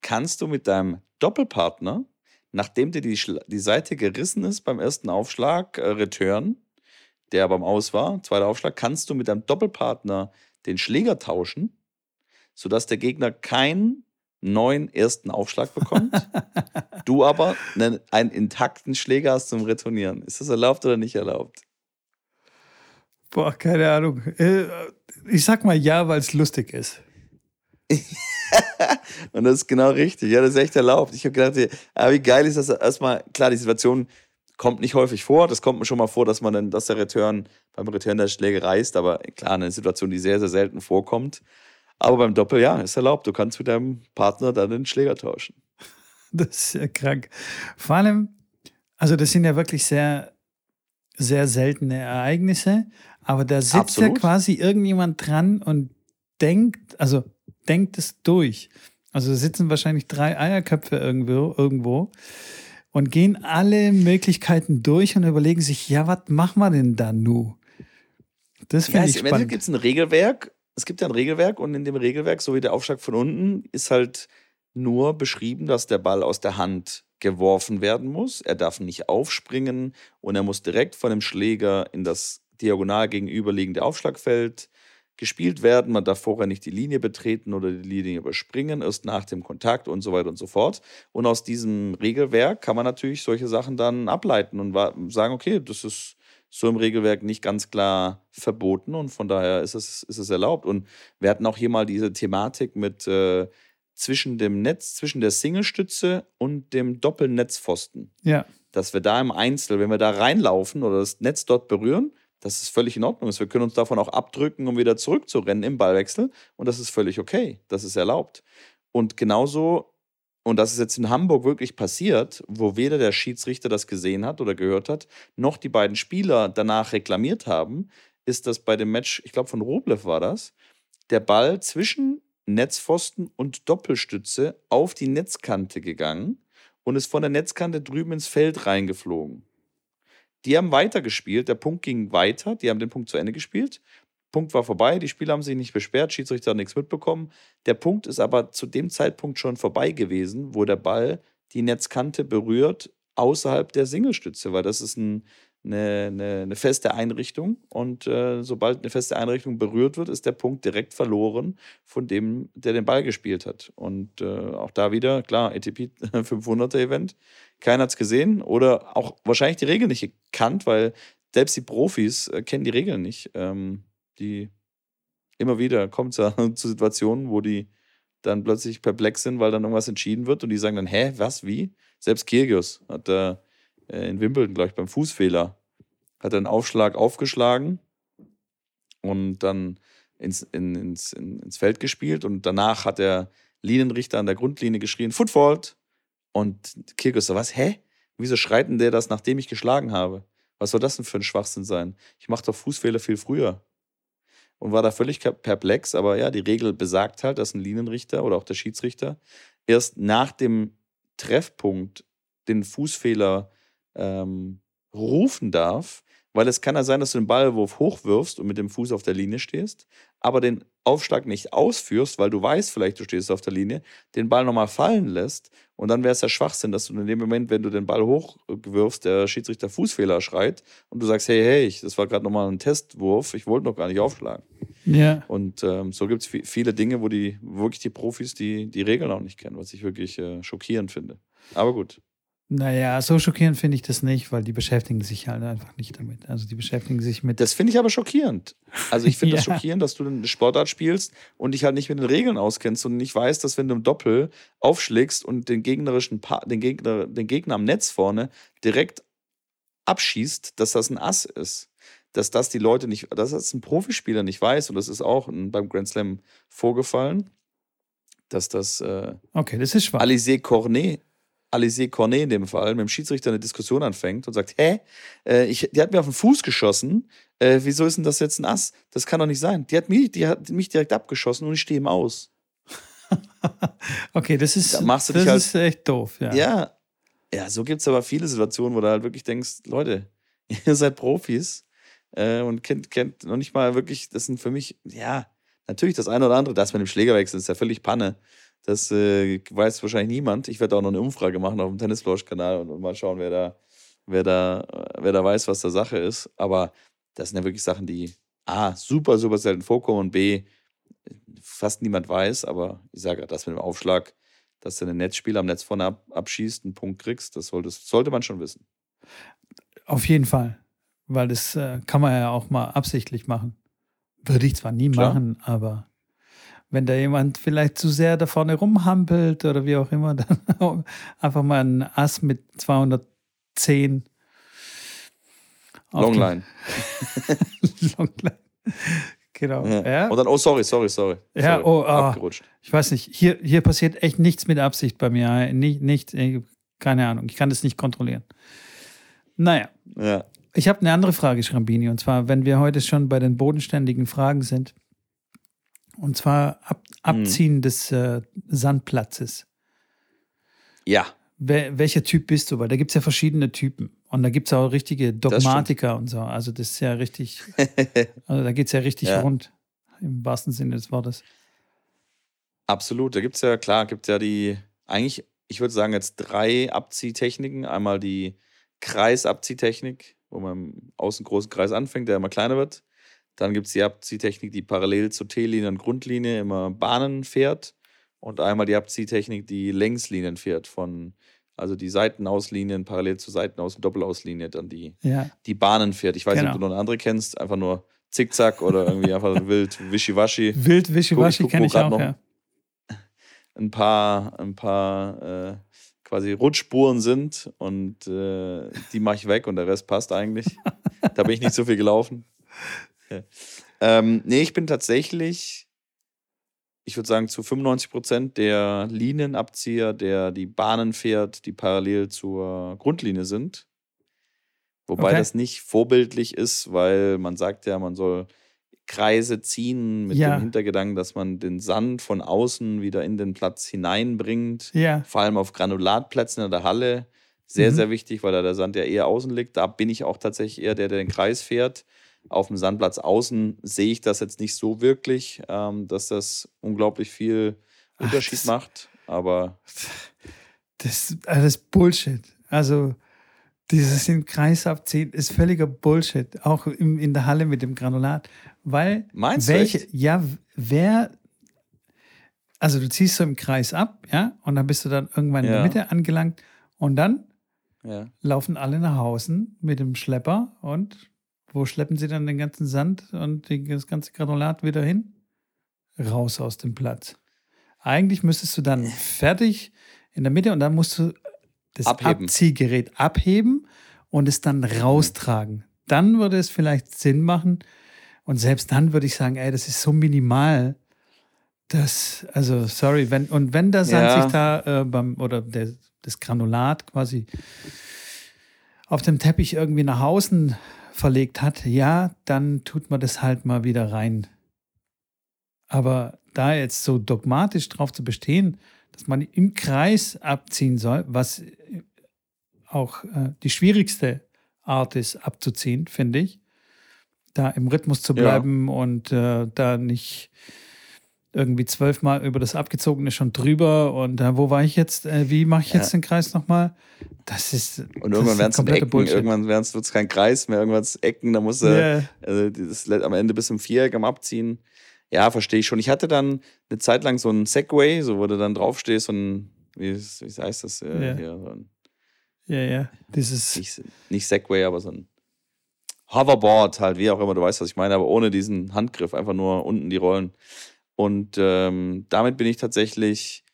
kannst du mit deinem Doppelpartner, nachdem dir die, die Seite gerissen ist beim ersten Aufschlag, äh, Return, der beim Aus war, zweiter Aufschlag, kannst du mit deinem Doppelpartner den Schläger tauschen, sodass der Gegner keinen neuen ersten Aufschlag bekommt, *laughs* du aber einen, einen intakten Schläger hast zum Retournieren. Ist das erlaubt oder nicht erlaubt? Boah, keine Ahnung. Äh, ich sag mal ja, weil es lustig ist. *laughs* und das ist genau richtig. Ja, das ist echt erlaubt. Ich habe gedacht, aber ah, wie geil ist das erstmal? Klar, die Situation kommt nicht häufig vor. Das kommt mir schon mal vor, dass man dann, dass der Return beim Return der Schläge reißt. Aber klar, eine Situation, die sehr, sehr selten vorkommt. Aber beim Doppel, ja, ist erlaubt. Du kannst mit deinem Partner dann den Schläger tauschen. *laughs* Das ist ja krank. Vor allem, also das sind ja wirklich sehr, sehr seltene Ereignisse. Aber da sitzt Absolut. ja quasi irgendjemand dran und denkt, also denkt es durch. Also sitzen wahrscheinlich drei Eierköpfe irgendwo, irgendwo und gehen alle Möglichkeiten durch und überlegen sich, ja, was machen wir denn da nu? Das finde ja, ich spannend. Im gibt es ein Regelwerk. Es gibt ja ein Regelwerk und in dem Regelwerk, so wie der Aufschlag von unten, ist halt nur beschrieben, dass der Ball aus der Hand geworfen werden muss. Er darf nicht aufspringen und er muss direkt von dem Schläger in das diagonal gegenüberliegende Aufschlagfeld gespielt werden. Man darf vorher nicht die Linie betreten oder die Linie überspringen, erst nach dem Kontakt und so weiter und so fort. Und aus diesem Regelwerk kann man natürlich solche Sachen dann ableiten und sagen, okay, das ist so im Regelwerk nicht ganz klar verboten und von daher ist es, ist es erlaubt. Und wir hatten auch hier mal diese Thematik mit äh, zwischen dem Netz, zwischen der Singlestütze und dem Doppelnetzpfosten. Ja. Dass wir da im Einzel, wenn wir da reinlaufen oder das Netz dort berühren, dass es völlig in Ordnung ist. Wir können uns davon auch abdrücken, um wieder zurückzurennen im Ballwechsel. Und das ist völlig okay. Das ist erlaubt. Und genauso, und das ist jetzt in Hamburg wirklich passiert, wo weder der Schiedsrichter das gesehen hat oder gehört hat, noch die beiden Spieler danach reklamiert haben, ist das bei dem Match, ich glaube von Roblev war das, der Ball zwischen Netzpfosten und Doppelstütze auf die Netzkante gegangen und ist von der Netzkante drüben ins Feld reingeflogen. Die haben weitergespielt, der Punkt ging weiter, die haben den Punkt zu Ende gespielt. Punkt war vorbei, die Spieler haben sich nicht beschwert, Schiedsrichter hat nichts mitbekommen. Der Punkt ist aber zu dem Zeitpunkt schon vorbei gewesen, wo der Ball die Netzkante berührt außerhalb der Singelstütze, weil das ist ein, eine, eine, eine, feste Einrichtung und äh, sobald eine feste Einrichtung berührt wird, ist der Punkt direkt verloren von dem, der den Ball gespielt hat. Und äh, auch da wieder, klar, ATP 500er *laughs* Event, keiner hat es gesehen oder auch wahrscheinlich die Regeln nicht gekannt, weil selbst die Profis äh, kennen die Regeln nicht. Ähm, die immer wieder kommt es *laughs* zu Situationen, wo die dann plötzlich perplex sind, weil dann irgendwas entschieden wird und die sagen dann, hä, was, wie? Selbst Kyrgios hat da in Wimbledon, glaube ich, beim Fußfehler, hat er einen Aufschlag aufgeschlagen und dann ins, in, ins, in, ins Feld gespielt und danach hat der Linienrichter an der Grundlinie geschrien, Footfault und Kirkus so, was, hä? Wieso schreit denn der das, nachdem ich geschlagen habe? Was soll das denn für ein Schwachsinn sein? Ich mache doch Fußfehler viel früher. Und war da völlig perplex, aber ja, die Regel besagt halt, dass ein Linienrichter oder auch der Schiedsrichter erst nach dem Treffpunkt den Fußfehler ähm, rufen darf, weil es kann ja sein, dass du den Ballwurf hochwirfst und mit dem Fuß auf der Linie stehst, aber den Aufschlag nicht ausführst, weil du weißt vielleicht, du stehst auf der Linie, den Ball nochmal fallen lässt und dann wäre es ja Schwachsinn, dass du in dem Moment, wenn du den Ball hochwirfst, der Schiedsrichter Fußfehler schreit und du sagst, hey, hey, das war gerade nochmal ein Testwurf, ich wollte noch gar nicht aufschlagen. Ja. Und ähm, so gibt es viele Dinge, wo die wirklich die Profis die, die Regeln auch nicht kennen, was ich wirklich äh, schockierend finde. Aber gut. Naja, so schockierend finde ich das nicht, weil die beschäftigen sich halt einfach nicht damit. Also die beschäftigen sich mit. Das finde ich aber schockierend. Also ich *laughs* finde ja. das schockierend, dass du eine Sportart spielst und dich halt nicht mit den Regeln auskennst und nicht weißt, dass wenn du im Doppel aufschlägst und den gegnerischen pa den Gegner, den Gegner am Netz vorne direkt abschießt, dass das ein Ass ist. Dass das die Leute nicht, dass das ein Profispieler nicht weiß und das ist auch beim Grand Slam vorgefallen, dass das äh, okay, das ist schwach. Alizé Cornet Alizé Cornet in dem Fall, mit dem Schiedsrichter eine Diskussion anfängt und sagt, hä, äh, ich, die hat mir auf den Fuß geschossen, äh, wieso ist denn das jetzt ein Ass? Das kann doch nicht sein. Die hat mich, die hat mich direkt abgeschossen und ich stehe ihm aus. *laughs* okay, das ist, da machst du das halt, ist echt doof, ja. Ja, ja so gibt es aber viele Situationen, wo du halt wirklich denkst, Leute, *laughs* ihr seid Profis äh, und kennt, kennt noch nicht mal wirklich, das sind für mich, ja, natürlich das eine oder andere, das mit dem Schlägerwechsel ist ja völlig Panne. Das äh, weiß wahrscheinlich niemand. Ich werde auch noch eine Umfrage machen auf dem Tennisflausch-Kanal und, und, mal schauen, wer da, wer, da, wer da weiß, was da Sache ist. Aber das sind ja wirklich Sachen, die A, super, super selten vorkommen und B, fast niemand weiß. Aber ich sage, das mit dem Aufschlag dass du einen Netzspieler am Netz vorne ab, abschießt, einen Punkt kriegst. Das sollte, sollte man schon wissen. Auf jeden Fall. Weil das äh, kann man ja auch mal absichtlich machen. Würde ich zwar nie Klar. machen, aber wenn da jemand vielleicht zu sehr da vorne rumhampelt oder wie auch immer, *laughs* dann einfach mal ein Ass mit 210. Longline. *laughs* Longline. Genau. Ja. ja. Und dann, oh, sorry, sorry, sorry. Ja, sorry. oh, oh, abgerutscht. Ich weiß nicht, hier, hier passiert echt nichts mit Absicht bei mir. Nicht, nicht, keine Ahnung, ich kann das nicht kontrollieren. Naja. Ja. Ich habe eine andere Frage, Schrambini, und zwar, wenn wir heute schon bei den bodenständigen Fragen sind, und zwar ab, Abziehen hm. des äh, Sandplatzes. Ja. Wel welcher Typ bist du? Weil da gibt es ja verschiedene Typen. Und da gibt es auch richtige Dogmatiker und so. Also das ist ja richtig, *laughs* also da geht es ja richtig ja. rund, im wahrsten Sinne des Wortes. Absolut. Da gibt es ja, klar, gibt es ja die, eigentlich, ich würde sagen, jetzt drei Abziehtechniken. Einmal die Kreisabziehtechnik, wo man im außen großen Kreis anfängt, der immer kleiner wird. Dann gibt es die Abziehtechnik, die parallel zur T-Linie und Grundlinie immer Bahnen fährt. Und einmal die Abziehtechnik, die Längslinien fährt, von, also die Seitenauslinien parallel zur Seitenaus- und Doppelauslinie, dann die, ja. die Bahnen fährt. Ich weiß genau. nicht, ob genau. du noch eine andere kennst, einfach nur Zickzack oder irgendwie *laughs* einfach wild Wischiwaschi. Wild Wischiwaschi kenne ich auch, noch ja. *laughs* Ein paar, ein paar äh, quasi Rutschspuren sind und äh, die mache ich weg und der Rest passt eigentlich. da bin ich nicht so viel gelaufen. *laughs* ähm, nee, ich bin tatsächlich, ich würde sagen, zu 95 Prozent der Linienabzieher, der die Bahnen fährt, die parallel zur Grundlinie sind. Wobei okay. das nicht vorbildlich ist, weil man sagt ja, man soll Kreise ziehen mit ja. dem Hintergedanken, dass man den Sand von außen wieder in den Platz hineinbringt. Ja. Vor allem auf Granulatplätzen in der Halle. Sehr, mhm. sehr wichtig, weil da der Sand ja eher außen liegt. Da bin ich auch tatsächlich eher der, der den Kreis fährt. Auf dem Sandplatz außen sehe ich das jetzt nicht so wirklich, ähm, dass das unglaublich viel Unterschied Ach, das, macht. Aber. Das ist alles Bullshit. Also, dieses im Kreis abziehen ist völliger Bullshit. Auch in, in der Halle mit dem Granulat. Weil. Meinst welche, du? Ja, wer. Also, du ziehst so im Kreis ab, ja, und dann bist du dann irgendwann ja. in der Mitte angelangt. Und dann ja. laufen alle nach Hause mit dem Schlepper und wo schleppen sie dann den ganzen Sand und das ganze Granulat wieder hin? Raus aus dem Platz. Eigentlich müsstest du dann fertig in der Mitte und dann musst du das abheben. Abziehgerät abheben und es dann raustragen. Dann würde es vielleicht Sinn machen. Und selbst dann würde ich sagen, ey, das ist so minimal, dass, also sorry, wenn, und wenn der Sand ja. sich da äh, beim, oder der, das Granulat quasi auf dem Teppich irgendwie nach außen verlegt hat, ja, dann tut man das halt mal wieder rein. Aber da jetzt so dogmatisch drauf zu bestehen, dass man im Kreis abziehen soll, was auch äh, die schwierigste Art ist abzuziehen, finde ich, da im Rhythmus zu bleiben ja. und äh, da nicht irgendwie zwölfmal über das Abgezogene schon drüber und äh, wo war ich jetzt? Äh, wie mache ich jetzt ja. den Kreis nochmal? Das ist. Und irgendwann werden es Ecken, Bullshit. irgendwann wird es kein Kreis mehr, irgendwann Ecken, da muss er yeah. also das am Ende bis zum Viereck am Abziehen. Ja, verstehe ich schon. Ich hatte dann eine Zeit lang so ein Segway, so wo du dann draufstehst, ein, wie, wie heißt das? Äh, ja. Hier, so ein, ja, ja. Dieses. Nicht, nicht Segway, aber so ein Hoverboard halt, wie auch immer, du weißt, was ich meine, aber ohne diesen Handgriff, einfach nur unten die Rollen. Und ähm, damit bin ich tatsächlich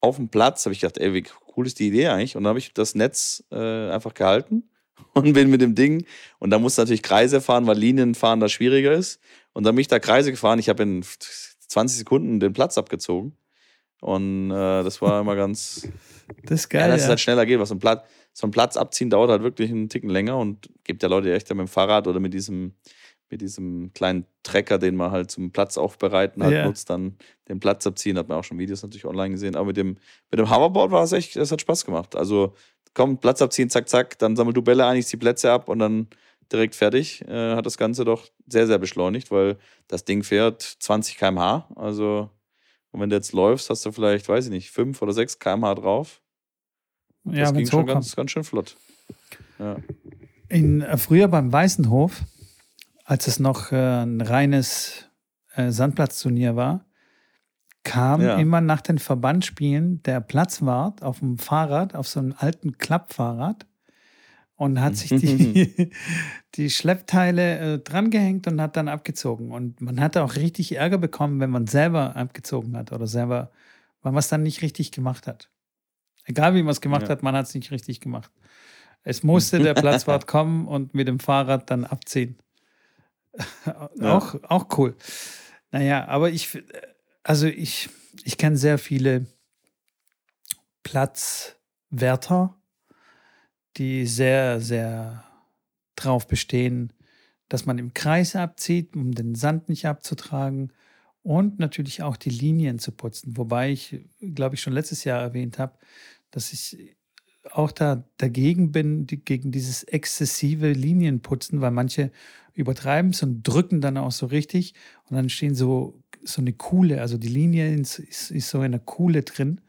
auf dem Platz, habe ich gedacht, ey, wie cool ist die Idee eigentlich? Und dann habe ich das Netz äh, einfach gehalten *laughs* und bin mit dem Ding. Und da musst du natürlich Kreise fahren, weil Linienfahren da schwieriger ist. Und dann bin ich da Kreise gefahren. Ich habe in 20 Sekunden den Platz abgezogen. Und äh, das war immer ganz. *laughs* Das ist geil. Ja, dass ja. es halt schneller geht. Was so ein, Platz, so ein Platz abziehen dauert halt wirklich einen Ticken länger und gibt ja Leute, die echt mit dem Fahrrad oder mit diesem mit diesem kleinen Trecker, den man halt zum Platz aufbereiten halt yeah. nutzt, dann den Platz abziehen, hat man auch schon Videos natürlich online gesehen. Aber mit dem, mit dem Hoverboard war es echt, es hat Spaß gemacht. Also komm, Platz abziehen, zack, zack, dann sammel du Bälle ein, ich zieh Plätze ab und dann direkt fertig. Äh, hat das Ganze doch sehr, sehr beschleunigt, weil das Ding fährt 20 km/h. Also, und wenn du jetzt läufst, hast du vielleicht, weiß ich nicht, 5 oder 6 km/h drauf. Ja, das ging schon ganz, ganz schön flott. Ja. In, äh, früher beim Weißenhof als es noch äh, ein reines äh, Sandplatzturnier war, kam ja. immer nach den Verbandspielen der Platzwart auf dem Fahrrad, auf so einem alten Klappfahrrad und hat sich die, *laughs* *laughs* die Schleppteile äh, drangehängt und hat dann abgezogen. Und man hatte auch richtig Ärger bekommen, wenn man selber abgezogen hat oder selber, weil man es dann nicht richtig gemacht hat. Egal wie man es gemacht ja. hat, man hat es nicht richtig gemacht. Es musste der Platzwart *laughs* kommen und mit dem Fahrrad dann abziehen. *laughs* auch, ja. auch cool. Naja, aber ich, also ich, ich kenne sehr viele Platzwärter, die sehr, sehr drauf bestehen, dass man im Kreis abzieht, um den Sand nicht abzutragen und natürlich auch die Linien zu putzen. Wobei ich, glaube ich, schon letztes Jahr erwähnt habe, dass ich auch da dagegen bin, die, gegen dieses exzessive Linienputzen, weil manche übertreiben es und drücken dann auch so richtig und dann stehen so, so eine Kuhle, also die Linie ist, ist, so in einer Kuhle drin.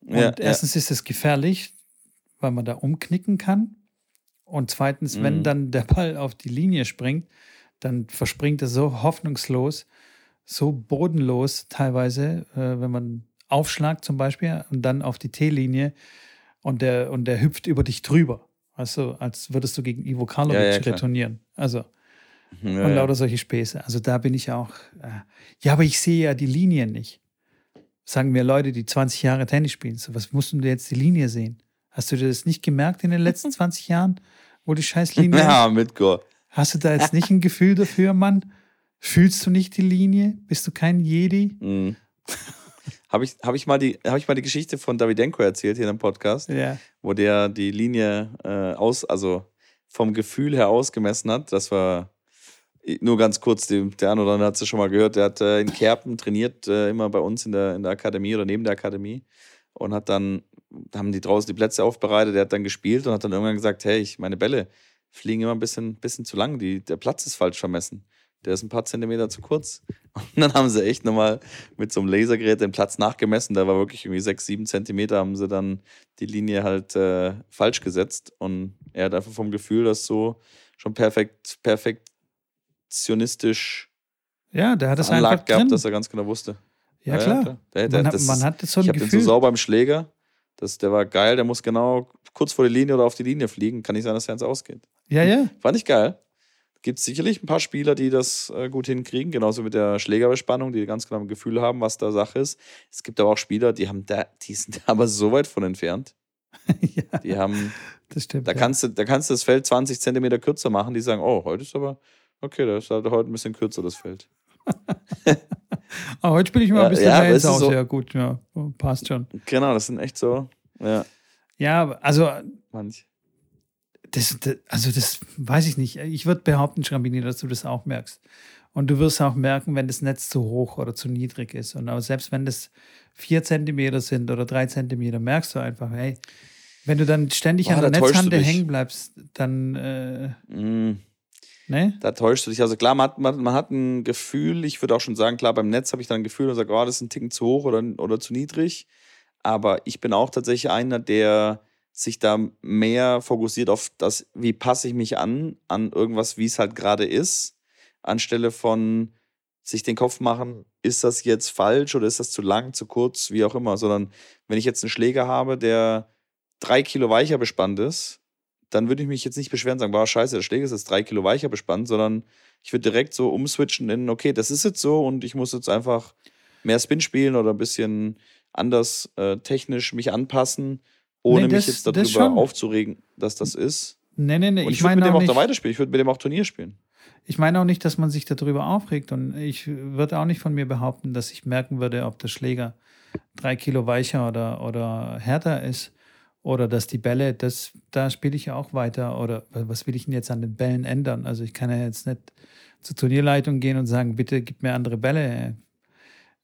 Und ja, erstens ja. ist es gefährlich, weil man da umknicken kann. Und zweitens, mhm. wenn dann der Ball auf die Linie springt, dann verspringt er so hoffnungslos, so bodenlos teilweise, äh, wenn man aufschlagt zum Beispiel und dann auf die T-Linie und der, und der hüpft über dich drüber. Weißt du, als würdest du gegen Ivo Karlovic ja, ja, retournieren. Also, ja, und lauter solche Späße. Also da bin ich auch, äh, ja, aber ich sehe ja die Linien nicht. Sagen mir Leute, die 20 Jahre Tennis spielen. So, was musst du jetzt die Linie sehen? Hast du dir das nicht gemerkt in den letzten *laughs* 20 Jahren, wo die Scheißlinie Ja, mit Gott. Hast du da jetzt *laughs* nicht ein Gefühl dafür, Mann? Fühlst du nicht die Linie? Bist du kein Jedi? Mhm. Habe ich, hab ich, mal die, hab ich mal die Geschichte von Davidenko erzählt hier in einem Podcast, ja. wo der die Linie äh, aus, also vom Gefühl her ausgemessen hat. Das war nur ganz kurz, der eine oder andere hat es ja schon mal gehört, der hat äh, in Kerpen trainiert, äh, immer bei uns in der, in der Akademie oder neben der Akademie und hat dann, haben die draußen die Plätze aufbereitet, der hat dann gespielt und hat dann irgendwann gesagt, hey, ich, meine Bälle fliegen immer ein bisschen, bisschen zu lang, die, der Platz ist falsch vermessen der ist ein paar Zentimeter zu kurz. *laughs* Und dann haben sie echt nochmal mit so einem Lasergerät den Platz nachgemessen. Da war wirklich irgendwie sechs, sieben Zentimeter, haben sie dann die Linie halt äh, falsch gesetzt. Und er hat einfach vom Gefühl, dass so schon perfekt, perfektionistisch ja, der hat das einfach gehabt, drin. dass er ganz genau wusste. Ja, ja klar. Der, der, man, das, man hat so ein ich habe den so sauber im Schläger. Das, der war geil, der muss genau kurz vor die Linie oder auf die Linie fliegen. Kann nicht sein, dass er ins Ausgeht. Ja, ja. Fand ich geil gibt es sicherlich ein paar Spieler, die das äh, gut hinkriegen, genauso mit der Schlägerbespannung, die ganz genau ein Gefühl haben, was da Sache ist. Es gibt aber auch Spieler, die haben da, die sind *laughs* aber so weit von entfernt. *laughs* ja, die haben, das stimmt. Da, ja. kannst du, da kannst du das Feld 20 Zentimeter kürzer machen, die sagen, oh, heute ist aber, okay, da ist halt heute ein bisschen kürzer das Feld. aber *laughs* heute spiele ich mal ein bisschen ja, ja, aus. So, ja, gut, ja, passt schon. Genau, das sind echt so, ja. Ja, also. Manch. Das, das, also das weiß ich nicht. Ich würde behaupten, Schrambini, dass du das auch merkst. Und du wirst auch merken, wenn das Netz zu hoch oder zu niedrig ist. Und auch selbst wenn das vier Zentimeter sind oder drei Zentimeter, merkst du einfach, hey, wenn du dann ständig Boah, an der Netzhande hängen bleibst, dann äh, mm. ne? Da täuschst du dich. Also klar, man hat, man, man hat ein Gefühl, ich würde auch schon sagen, klar, beim Netz habe ich dann ein Gefühl und sage, oh, das ist ein Ticken zu hoch oder, oder zu niedrig. Aber ich bin auch tatsächlich einer, der sich da mehr fokussiert auf das, wie passe ich mich an, an irgendwas, wie es halt gerade ist, anstelle von sich den Kopf machen, ist das jetzt falsch oder ist das zu lang, zu kurz, wie auch immer, sondern wenn ich jetzt einen Schläger habe, der drei Kilo weicher bespannt ist, dann würde ich mich jetzt nicht beschweren und sagen, boah, scheiße, der Schläger ist jetzt drei Kilo weicher bespannt, sondern ich würde direkt so umswitchen in, okay, das ist jetzt so und ich muss jetzt einfach mehr Spin spielen oder ein bisschen anders äh, technisch mich anpassen ohne nee, das, mich jetzt darüber aufzuregen, dass das ist. Nee, nee, nee. Und ich, ich würde mit dem auch, auch da weiterspielen. Ich würde mit dem auch Turnier spielen. Ich meine auch nicht, dass man sich darüber aufregt. Und ich würde auch nicht von mir behaupten, dass ich merken würde, ob der Schläger drei Kilo weicher oder, oder härter ist. Oder dass die Bälle, das, da spiele ich ja auch weiter. Oder was will ich denn jetzt an den Bällen ändern? Also ich kann ja jetzt nicht zur Turnierleitung gehen und sagen, bitte gib mir andere Bälle.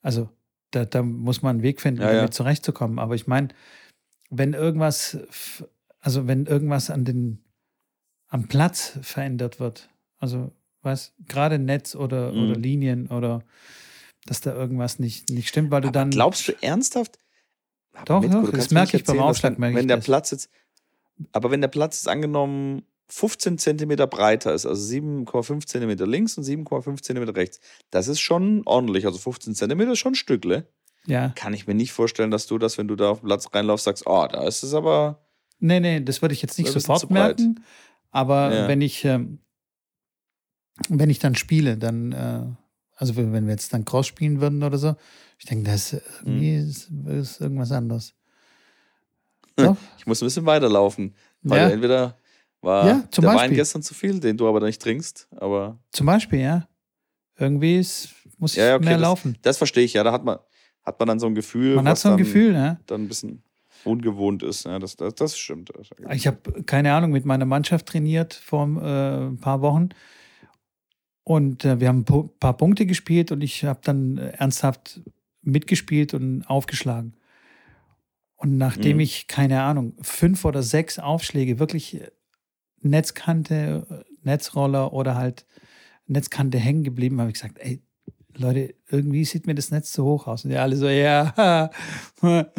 Also da, da muss man einen Weg finden, ja, damit ja. zurechtzukommen. Aber ich meine, wenn irgendwas, also wenn irgendwas an den, am Platz verändert wird, also was, gerade Netz oder, mhm. oder Linien oder dass da irgendwas nicht, nicht stimmt, weil du Aber dann. Glaubst du ernsthaft? Doch, doch das merke ich beim Aufschlag. Wenn, wenn der Platz jetzt, aber wenn der Platz jetzt angenommen 15 Zentimeter breiter ist, also 7,5 Zentimeter links und 7,5 Zentimeter rechts. Das ist schon ordentlich. Also 15 Zentimeter ist schon ein Stückle. Ja. Kann ich mir nicht vorstellen, dass du das, wenn du da auf den Platz reinlaufst, sagst, oh, da ist es aber. Nee, nee, das würde ich jetzt nicht sofort merken. Aber Ja. wenn ich, ähm, wenn ich dann spiele, dann, äh, also wenn wir jetzt dann Cross spielen würden oder so, ich denke, das ist irgendwie Mhm. ist, ist irgendwas anderes. Doch? Ich muss ein bisschen weiterlaufen. Weil Ja. entweder war Ja, zum der Wein Beispiel. gestern zu viel, den du aber nicht trinkst. Aber Zum Beispiel, ja. Irgendwie ist, muss ich ja, okay, mehr das- laufen. das verstehe ich ja. Da hat man, hat man dann so ein Gefühl, Man hat so ein dann, Gefühl, ja. dann ein bisschen ungewohnt ist. Ja, das, das, das stimmt. Ich habe keine Ahnung mit meiner Mannschaft trainiert vor äh, ein paar Wochen und äh, wir haben ein paar Punkte gespielt und ich habe dann äh, ernsthaft mitgespielt und aufgeschlagen. Und nachdem Mhm. ich keine Ahnung fünf oder sechs Aufschläge wirklich äh, Netzkante, äh, Netzroller oder halt Netzkante hängen geblieben, habe ich gesagt, ey Leute, irgendwie sieht mir das Netz zu hoch aus. Und die alle so, ja, *laughs*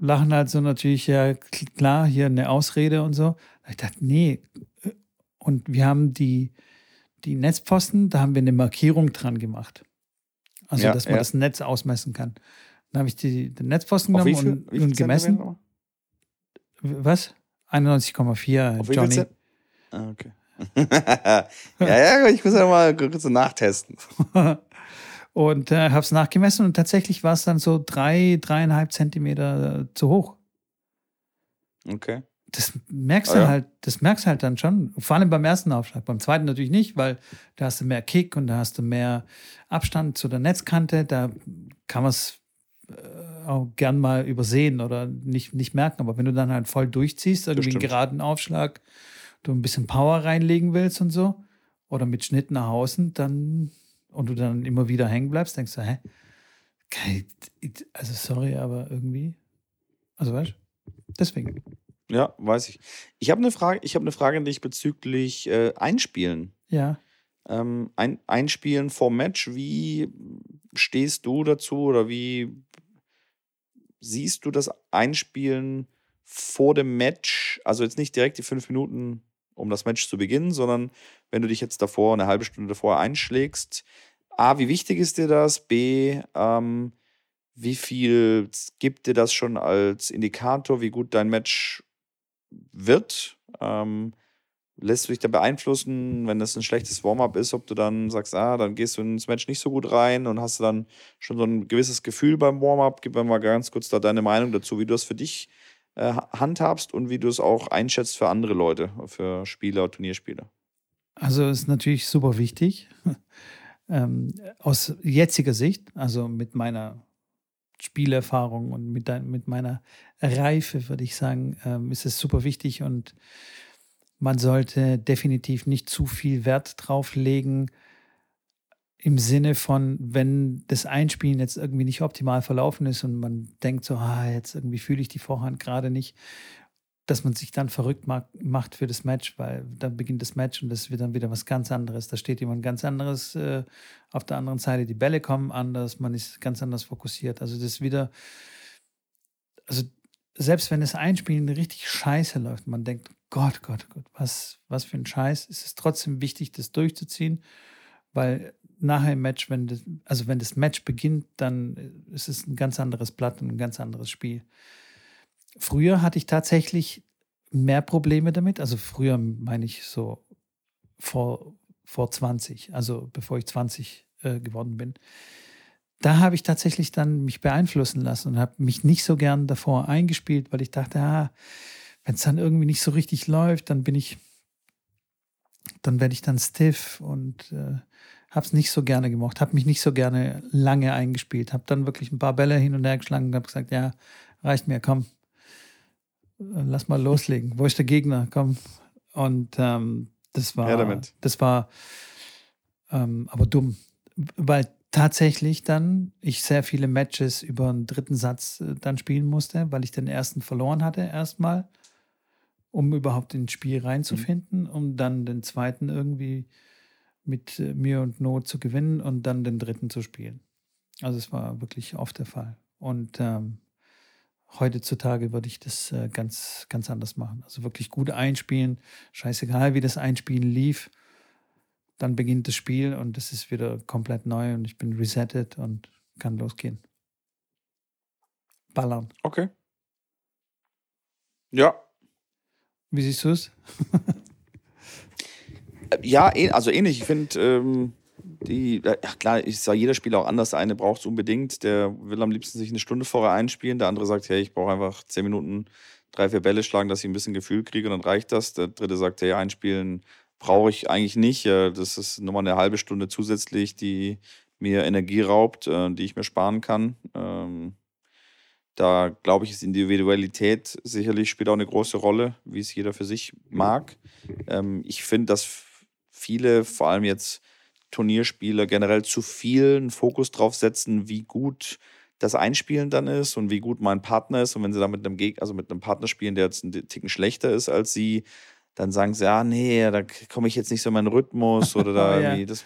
lachen halt so natürlich, ja, klar, hier eine Ausrede und so. Ich dachte, nee. Und wir haben die, die Netzpfosten, da haben wir eine Markierung dran gemacht. Also, Ja, dass man ja. das Netz ausmessen kann. Dann habe ich die, den Netzpfosten Auf genommen viel, und, und gemessen. Was? 91,4, Auf wie viel Johnny. Ah, okay. *laughs* ja, ja, ich muss ja mal kurz nachtesten. *laughs* und äh, habe es nachgemessen und tatsächlich war es dann so drei, dreieinhalb Zentimeter äh, zu hoch. Okay. Das merkst Ah, du ja. halt, das merkst du halt dann schon. Vor allem beim ersten Aufschlag. Beim zweiten natürlich nicht, weil da hast du mehr Kick und da hast du mehr Abstand zu der Netzkante. Da kann man es äh, auch gern mal übersehen oder nicht, nicht merken. Aber wenn du dann halt voll durchziehst, irgendwie einen geraden Aufschlag, du ein bisschen Power reinlegen willst und so, oder mit Schnitt nach außen, dann und du dann immer wieder hängen bleibst, denkst du, hä? Also sorry, aber irgendwie. Also weißt du? Deswegen. Ja, weiß ich. Ich habe eine Frage, ich habe eine Frage an dich bezüglich äh, Einspielen. Ja. Ähm, ein, Einspielen vor Match, wie stehst du dazu oder wie siehst du das Einspielen vor dem Match? Also jetzt nicht direkt die fünf Minuten, um das Match zu beginnen, sondern wenn du dich jetzt davor, eine halbe Stunde davor einschlägst. A, wie wichtig ist dir das? B, ähm, wie viel gibt dir das schon als Indikator, wie gut dein Match wird? Ähm, lässt du dich da beeinflussen, wenn das ein schlechtes Warm-up ist, ob du dann sagst, ah, dann gehst du ins Match nicht so gut rein und hast du dann schon so ein gewisses Gefühl beim Warm-up? Gib mir mal ganz kurz da deine Meinung dazu, wie du das für dich äh, handhabst und wie du es auch einschätzt für andere Leute, für Spieler, Turnierspieler. Also ist natürlich super wichtig. *laughs* ähm, aus jetziger Sicht, also mit meiner Spielerfahrung und mit, dein, mit meiner Reife, würde ich sagen, ähm, ist es super wichtig und man sollte definitiv nicht zu viel Wert drauf legen, im Sinne von, wenn das Einspielen jetzt irgendwie nicht optimal verlaufen ist und man denkt so, ah, jetzt irgendwie fühle ich die Vorhand gerade nicht, dass man sich dann verrückt ma- macht für das Match, weil dann beginnt das Match und das wird dann wieder was ganz anderes. Da steht jemand ganz anderes äh, auf der anderen Seite, die Bälle kommen anders, man ist ganz anders fokussiert. Also das ist wieder, also selbst wenn das Einspielen richtig scheiße läuft, man denkt, Gott, Gott, Gott, was, was für ein Scheiß, ist es trotzdem wichtig, das durchzuziehen, weil nachher im Match, wenn das, also wenn das Match beginnt, dann ist es ein ganz anderes Blatt und ein ganz anderes Spiel. Früher hatte ich tatsächlich mehr Probleme damit. Also früher meine ich so vor, vor 20, also bevor ich 20 äh, geworden bin. Da habe ich tatsächlich dann mich beeinflussen lassen und habe mich nicht so gern davor eingespielt, weil ich dachte, ah, wenn es dann irgendwie nicht so richtig läuft, dann bin ich, dann werde ich dann stiff und äh, habe es nicht so gerne gemacht, habe mich nicht so gerne lange eingespielt, habe dann wirklich ein paar Bälle hin und her geschlagen und habe gesagt, ja, reicht mir, komm, lass mal loslegen. Wo ist der Gegner? Komm. Und ähm, das war, damit. das war ähm, aber dumm, weil tatsächlich dann ich sehr viele Matches über einen dritten Satz äh, dann spielen musste, weil ich den ersten verloren hatte erstmal, um überhaupt ins Spiel reinzufinden, um dann den zweiten irgendwie mit äh, mir und Not zu gewinnen und dann den dritten zu spielen. Also es war wirklich oft der Fall. Und ähm, heutzutage würde ich das äh, ganz, ganz anders machen. Also wirklich gut einspielen, scheißegal, wie das Einspielen lief. Dann beginnt das Spiel und es ist wieder komplett neu und ich bin resettet und kann losgehen. Ballern. Okay. Ja. Wie siehst du es? *laughs* ja, also ähnlich. Ich finde, ähm, die, ja klar, ich sage, jeder Spieler auch anders. Der eine braucht es unbedingt, der will am liebsten sich eine Stunde vorher einspielen. Der andere sagt, hey, ich brauche einfach zehn Minuten, drei, vier Bälle schlagen, dass ich ein bisschen Gefühl kriege und dann reicht das. Der dritte sagt, hey, einspielen brauche ich eigentlich nicht. Das ist nochmal eine halbe Stunde zusätzlich, die mir Energie raubt, äh, die ich mir sparen kann. Ähm, da glaube ich, ist Individualität sicherlich spielt auch eine große Rolle, wie es jeder für sich mag. Ähm, ich finde, dass viele, vor allem jetzt Turnierspieler, generell zu viel einen Fokus drauf setzen, wie gut das Einspielen dann ist und wie gut mein Partner ist. Und wenn sie da mit einem Gegner, also mit einem Partner spielen, der jetzt einen Ticken schlechter ist als sie, dann sagen sie, ja, nee, da komme ich jetzt nicht so in meinen Rhythmus *laughs* oder da ja. irgendwie das.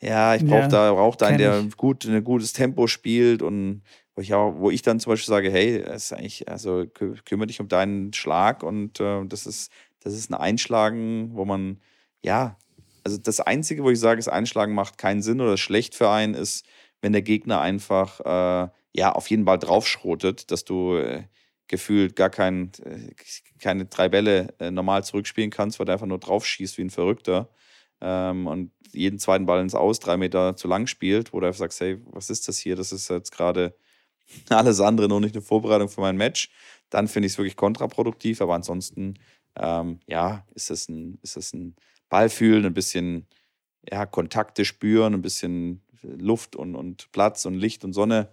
Ja, ich brauche ja, da, brauch da einen, der gut, ein gutes Tempo spielt und wo ich auch, wo ich dann zum Beispiel sage, hey, ist eigentlich, also kümmere dich um deinen Schlag und äh, das ist, das ist ein Einschlagen, wo man, ja, also das Einzige, wo ich sage, das Einschlagen macht keinen Sinn oder ist schlecht für einen, ist, wenn der Gegner einfach äh, ja auf jeden Ball draufschrotet, dass du äh, gefühlt gar kein, äh, keine drei Bälle äh, normal zurückspielen kannst, weil du einfach nur draufschießt wie ein Verrückter ähm, und jeden zweiten Ball ins Aus drei Meter zu lang spielt, wo du einfach sagst, hey, was ist das hier? Das ist jetzt gerade *laughs* alles andere, nur nicht eine Vorbereitung für mein Match. Dann finde ich es wirklich kontraproduktiv, aber ansonsten, ähm, ja, ist es ein, ist es ein Ball fühlen, ein bisschen ja, Kontakte spüren, ein bisschen Luft und, und Platz und Licht und Sonne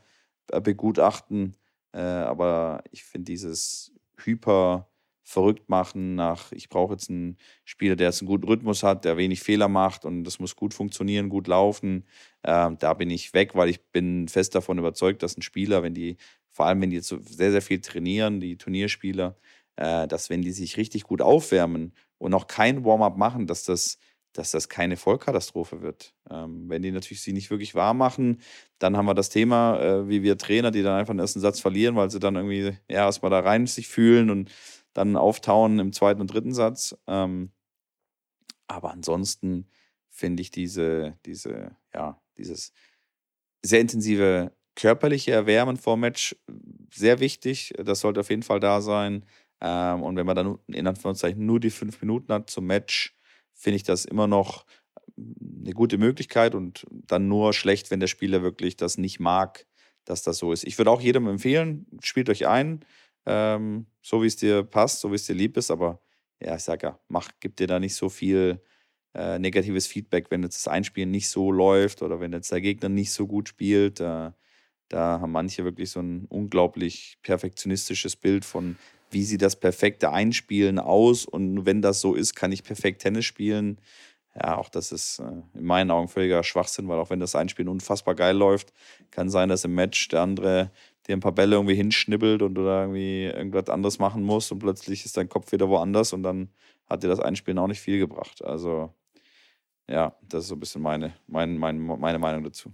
äh, begutachten. Äh, aber ich finde dieses Hyper verrückt machen nach, ich brauche jetzt einen Spieler, der jetzt einen guten Rhythmus hat, der wenig Fehler macht und das muss gut funktionieren, gut laufen. Äh, da bin ich weg, weil ich bin fest davon überzeugt, dass ein Spieler, wenn die, vor allem wenn die jetzt sehr, sehr viel trainieren, die Turnierspieler, dass wenn die sich richtig gut aufwärmen und noch kein Warm-up machen, dass das, dass das keine Vollkatastrophe wird. Ähm, wenn die natürlich sie nicht wirklich warm machen, dann haben wir das Thema, äh, wie wir Trainer, die dann einfach den ersten Satz verlieren, weil sie dann irgendwie ja, erstmal da rein sich fühlen und dann auftauen im zweiten und dritten Satz. Ähm, aber ansonsten finde ich diese, diese, ja, dieses sehr intensive körperliche Erwärmen vor Match sehr wichtig. Das sollte auf jeden Fall da sein. Ähm, und wenn man dann in Anführungszeichen nur die fünf Minuten hat zum Match, finde ich das immer noch äh, eine gute Möglichkeit und dann nur schlecht, wenn der Spieler wirklich das nicht mag, dass das so ist. Ich würde auch jedem empfehlen, spielt euch ein, ähm, so wie es dir passt, so wie es dir lieb ist, aber ja, ich sage ja, mach, gib dir da nicht so viel äh, negatives Feedback, wenn jetzt das Einspielen nicht so läuft oder wenn jetzt der Gegner nicht so gut spielt. Äh, da haben manche wirklich so ein unglaublich perfektionistisches Bild von, wie sieht das perfekte Einspielen aus und wenn das so ist, kann ich perfekt Tennis spielen. Ja, auch das ist äh, in meinen Augen völliger Schwachsinn, weil auch wenn das Einspielen unfassbar geil läuft, kann sein, dass im Match der andere dir ein paar Bälle irgendwie hinschnibbelt und du irgendwie irgendwas anderes machen musst und plötzlich ist dein Kopf wieder woanders und dann hat dir das Einspielen auch nicht viel gebracht. Also ja, das ist so ein bisschen meine, meine, meine, meine Meinung dazu.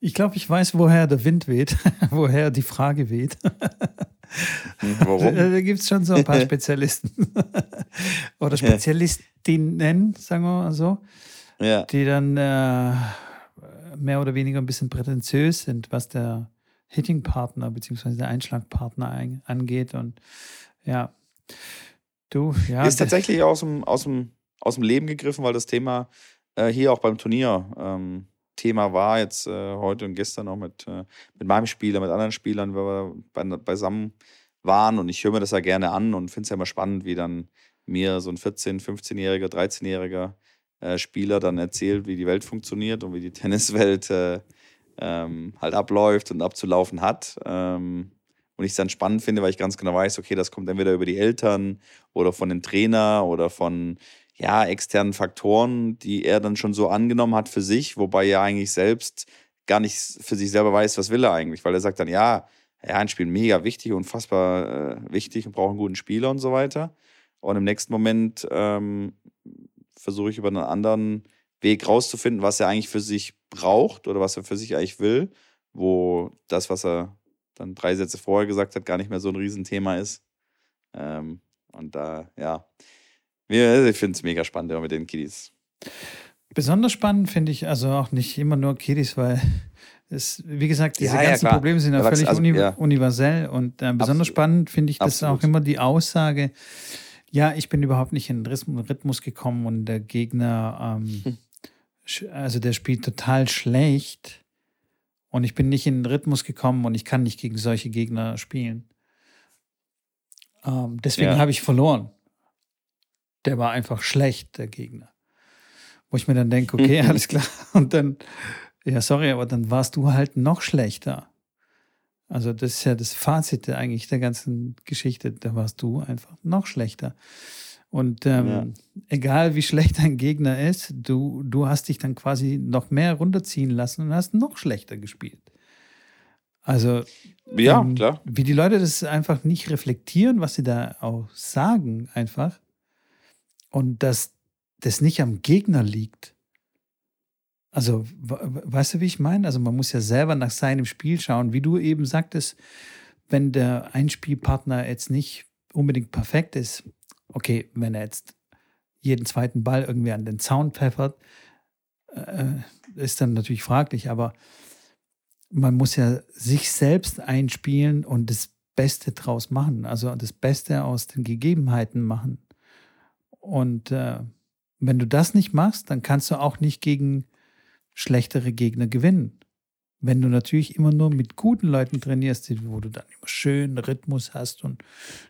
Ich glaube, ich weiß, woher der Wind weht, *laughs* woher die Frage weht. *laughs* Hm, warum? Da gibt es schon so ein paar *laughs* Spezialisten. *laughs* Oder Spezialistinnen, sagen wir mal so. Ja. Die dann äh, mehr oder weniger ein bisschen prätentiös sind, was der Hitting-Partner bzw. der Einschlagpartner angeht. Und ja, du, ja. Ist tatsächlich aus dem, aus dem, aus dem Leben gegriffen, weil das Thema äh, hier auch beim Turnier ähm, Thema war, jetzt äh, heute und gestern auch mit, äh, mit meinem Spieler, mit anderen Spielern, weil wir bei, beisammen waren und ich höre mir das ja gerne an und finde es ja immer spannend, wie dann mir so ein 14-, 15-jähriger, 13-jähriger äh, Spieler dann erzählt, wie die Welt funktioniert und wie die *laughs* Tenniswelt äh, ähm, halt abläuft und abzulaufen hat. Ähm, und ich es dann spannend finde, weil ich ganz genau weiß, okay, das kommt entweder über die Eltern oder von den Trainer oder von ja, externen Faktoren, die er dann schon so angenommen hat für sich, wobei er eigentlich selbst gar nicht für sich selber weiß, was will er eigentlich, weil er sagt dann, ja, ja, ein Spiel mega wichtig, unfassbar äh, wichtig und braucht einen guten Spieler und so weiter. Und im nächsten Moment ähm, versuche ich über einen anderen Weg rauszufinden, was er eigentlich für sich braucht oder was er für sich eigentlich will, wo das, was er dann drei Sätze vorher gesagt hat, gar nicht mehr so ein Riesenthema ist. Ähm, und da, ja, ich finde es mega spannend immer mit den Kiddies. Besonders spannend finde ich also auch nicht immer nur Kiddies, weil es, wie gesagt, diese Ja, ja, ganzen klar. Probleme sind ja Erwachs- völlig also, uni ja. universell und äh, besonders Absolut. spannend finde ich das Absolut. auch immer die Aussage, ja, ich bin überhaupt nicht in den Rhythmus- gekommen und der Gegner, ähm, Hm. also der spielt total schlecht und ich bin nicht in den Rhythmus gekommen und ich kann nicht gegen solche Gegner spielen. Ähm, deswegen Ja. habe ich verloren. Der war einfach schlecht, der Gegner. Wo ich mir dann denke, *laughs* okay, alles klar. Und dann, ja, sorry, aber dann warst du halt noch schlechter. Also das ist ja das Fazit eigentlich der ganzen Geschichte. Da warst du einfach noch schlechter. Und ähm, Ja. egal wie schlecht dein Gegner ist, du, du hast dich dann quasi noch mehr runterziehen lassen und hast noch schlechter gespielt. Also Ja, ähm, klar. Wie die Leute das einfach nicht reflektieren, was sie da auch sagen, einfach. Und dass das nicht am Gegner liegt. Also, we- we- weißt du, wie ich meine? Also, man muss ja selber nach seinem Spiel schauen, wie du eben sagtest, wenn der Einspielpartner jetzt nicht unbedingt perfekt ist, okay, wenn er jetzt jeden zweiten Ball irgendwie an den Zaun pfeffert, äh, ist dann natürlich fraglich, aber man muss ja sich selbst einspielen und das Beste draus machen, also das Beste aus den Gegebenheiten machen. Und äh, wenn du das nicht machst, dann kannst du auch nicht gegen schlechtere Gegner gewinnen. Wenn du natürlich immer nur mit guten Leuten trainierst, wo du dann immer schön Rhythmus hast und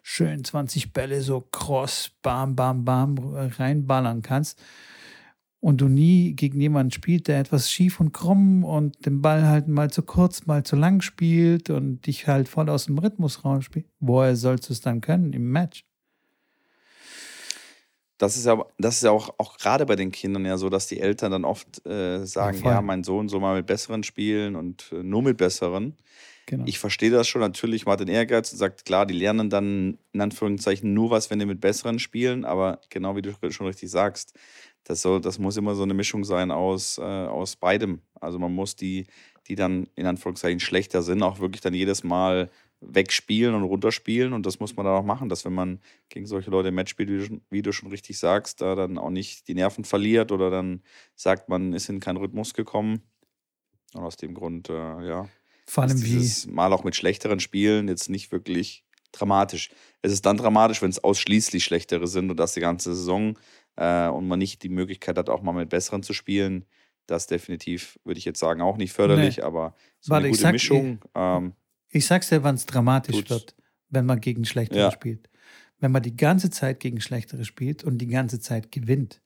schön 20 Bälle so cross, bam, bam, bam reinballern kannst und du nie gegen jemanden spielst, der etwas schief und krumm und den Ball halt mal zu kurz, mal zu lang spielt und dich halt voll aus dem Rhythmus rausspielt, woher sollst du es dann können im Match? Das ist ja, das ist ja auch, auch gerade bei den Kindern ja so, dass die Eltern dann oft äh, sagen, Ja, ja, mein Sohn soll mal mit Besseren spielen und äh, nur mit Besseren. Genau. Ich verstehe das schon natürlich, man hat den Ehrgeiz und sagt, klar, die lernen dann in Anführungszeichen nur was, wenn die mit Besseren spielen, aber genau wie du schon richtig sagst, das, soll, das muss immer so eine Mischung sein aus, äh, aus beidem. Also man muss die, die dann in Anführungszeichen schlechter sind, auch wirklich dann jedes Mal wegspielen und runterspielen und das muss man dann auch machen, dass wenn man gegen solche Leute im Match spielt, wie du, schon, wie du schon richtig sagst, da dann auch nicht die Nerven verliert oder dann sagt, man ist in keinen Rhythmus gekommen. Und aus dem Grund, äh, ja, Vor allem ist wie, dieses Mal auch mit schlechteren Spielen jetzt nicht wirklich dramatisch. Es ist dann dramatisch, wenn es ausschließlich schlechtere sind und das die ganze Saison äh, und man nicht die Möglichkeit hat, auch mal mit besseren zu spielen. Das definitiv, würde ich jetzt sagen, auch nicht förderlich, aber so Warte, eine gute Mischung. Ähm, ich sag's dir, wann es dramatisch Tut's. wird, wenn man gegen Schlechtere Ja. spielt. Wenn man die ganze Zeit gegen Schlechtere spielt und die ganze Zeit gewinnt,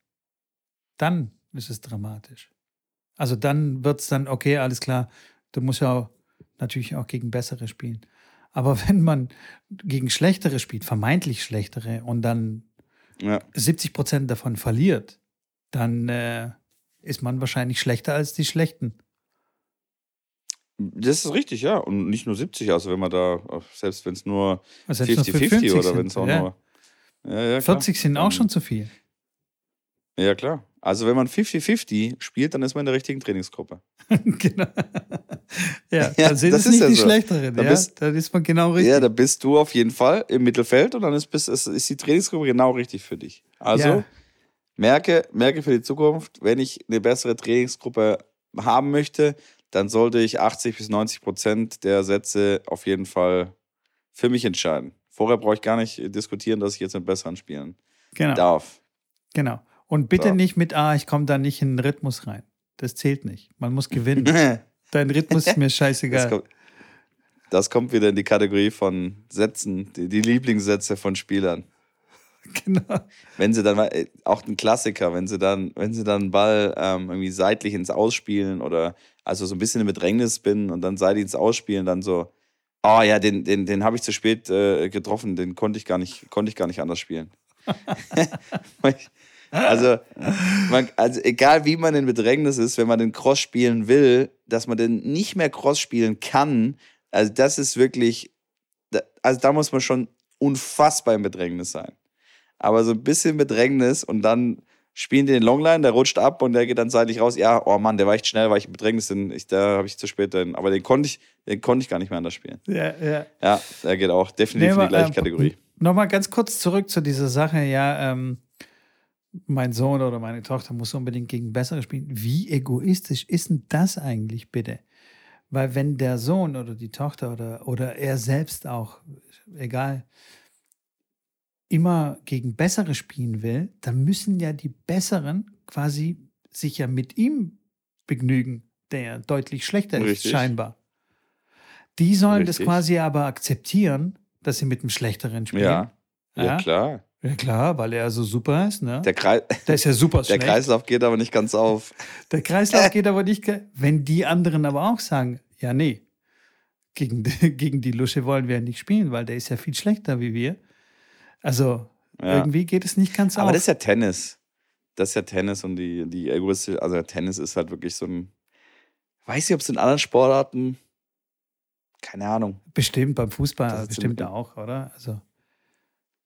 dann ist es dramatisch. Also dann wird es dann, okay, alles klar, du musst ja auch, natürlich auch gegen Bessere spielen. Aber *laughs* wenn man gegen Schlechtere spielt, vermeintlich Schlechtere, und dann ja. 70 Prozent davon verliert, dann äh, ist man wahrscheinlich schlechter als die Schlechten. Das ist richtig, ja. Und nicht nur 70, also wenn man da, selbst wenn es nur Also selbst nur für 50-50 50 oder wenn es auch ja. nur. Ja, ja, klar. 40 sind auch schon zu viel. Ja, klar. Also wenn man 50-50 spielt, dann ist man in der richtigen Trainingsgruppe. *laughs* genau. ja, *laughs* Ja, dann sind das es ist nicht ja die so. Schlechteren. Da ja? bist- dann ist man genau richtig. Ja, da bist du auf jeden Fall im Mittelfeld und dann ist, bist, ist, ist die Trainingsgruppe genau richtig für dich. Also Ja. merke, merke für die Zukunft, wenn ich eine bessere Trainingsgruppe haben möchte, dann sollte ich 80 bis 90 Prozent der Sätze auf jeden Fall für mich entscheiden. Vorher brauche ich gar nicht diskutieren, dass ich jetzt mit besseren spielen genau. darf. genau. Und bitte So. nicht mit, ah, ich komme da nicht in den Rhythmus rein. Das zählt nicht. Man muss gewinnen. *laughs* Dein Rhythmus ist mir Das scheißegal. kommt, das kommt wieder in die Kategorie von Sätzen, die, die Lieblingssätze von Spielern. *laughs* genau. Wenn sie dann äh, auch ein Klassiker, wenn sie dann, wenn sie dann einen Ball ähm, irgendwie seitlich ins Ausspielen oder also so ein bisschen im Bedrängnis bin und dann seitlich ins Ausspielen, dann so, oh ja, den, den, den habe ich zu spät äh, getroffen, den konnte ich gar nicht, konnte ich gar nicht anders spielen. *laughs* also, man, also egal wie man in Bedrängnis ist, wenn man den Cross spielen will, dass man den nicht mehr Cross spielen kann, also das ist wirklich, also da muss man schon unfassbar im Bedrängnis sein. Aber so ein bisschen Bedrängnis und dann spielen den Longline, der rutscht ab und der geht dann seitlich raus. Ja, oh Mann, der war echt schnell, weil ich im Bedrängnis bin. Ich, da habe ich zu spät drin. Aber den konnte ich, den konnte ich gar nicht mehr anders spielen. Ja, ja. Ja, der geht auch definitiv Nee, in die gleiche aber, ähm, Kategorie. Nochmal ganz kurz zurück zu dieser Sache, ja, ähm, mein Sohn oder meine Tochter muss unbedingt gegen Bessere spielen. Wie egoistisch ist denn das eigentlich bitte? Weil wenn der Sohn oder die Tochter oder, oder er selbst auch, egal, immer gegen Bessere spielen will, dann müssen ja die Besseren quasi sich ja mit ihm begnügen, der deutlich schlechter ist, Richtig. scheinbar. Die sollen das Richtig. quasi aber akzeptieren, dass sie mit dem Schlechteren spielen. Ja. ja, Ja? klar. Ja, klar, weil er so super ist, ne? Der, Kreis, Der ist ja super *laughs* der schlecht. Kreislauf geht aber nicht ganz auf. *laughs* Der Kreislauf geht aber nicht. Wenn die anderen aber auch sagen, ja, nee, gegen, die- *laughs* gegen die Lusche wollen wir nicht spielen, weil der ist ja viel schlechter wie wir. Also Ja. irgendwie geht es nicht ganz Aber auf. das ist ja Tennis. Das ist ja Tennis und die, die egoistische, also Tennis ist halt wirklich so ein. Weiß nicht, ob es in anderen Sportarten. Keine Ahnung. bestimmt beim Fußball, bestimmt auch, oder? Also,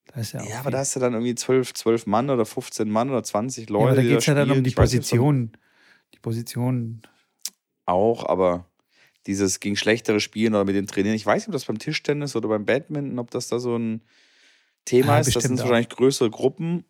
da ist ja auch Ja, aber da hast du dann irgendwie zwölf, zwölf Mann oder 15 Mann oder 20 ja, Leute. aber da geht es ja dann um die Position. Die Position. Auch, aber dieses gegen schlechtere Spielen oder mit den Trainieren. Ich weiß nicht, ob das beim Tischtennis oder beim Badminton, ob das da so ein Thema Ja, ist. Das sind auch. wahrscheinlich größere Gruppen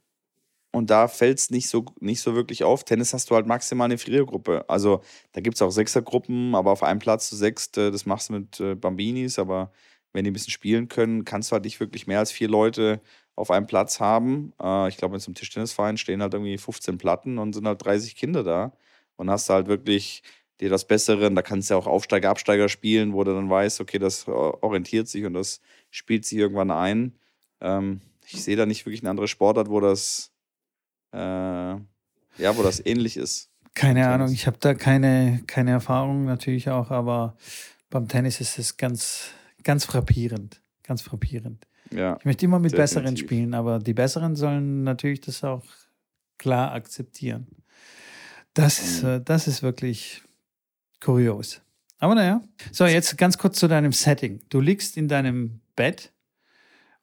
und da fällt es nicht so, nicht so wirklich auf. Tennis hast du halt maximal eine Vierergruppe. Also da gibt es auch Sechsergruppen, aber auf einem Platz zu sechst, äh, das machst du mit äh, Bambinis, aber wenn die ein bisschen spielen können, kannst du halt nicht wirklich mehr als vier Leute auf einem Platz haben. Äh, ich glaube, in so einem Tischtennisverein stehen halt irgendwie 15 Platten und sind halt 30 Kinder da. Und hast halt wirklich dir das Bessere, und da kannst du ja auch Aufsteiger, Absteiger spielen, wo du dann weißt, okay, das orientiert sich und das spielt sich irgendwann ein. Ähm, ich sehe da nicht wirklich eine andere Sportart, wo das, äh, ja, wo das ähnlich ist. Keine Tennis. Ahnung, ich habe da keine, keine Erfahrung natürlich auch, aber beim Tennis ist es ganz, ganz frappierend. Ganz frappierend. Ja, Ich möchte immer mit Besseren Definitiv. spielen, aber die Besseren sollen natürlich das auch klar akzeptieren. Das ist, Mhm. äh, das ist wirklich kurios. Aber naja. So, jetzt ganz kurz zu deinem Setting. Du liegst in deinem Bett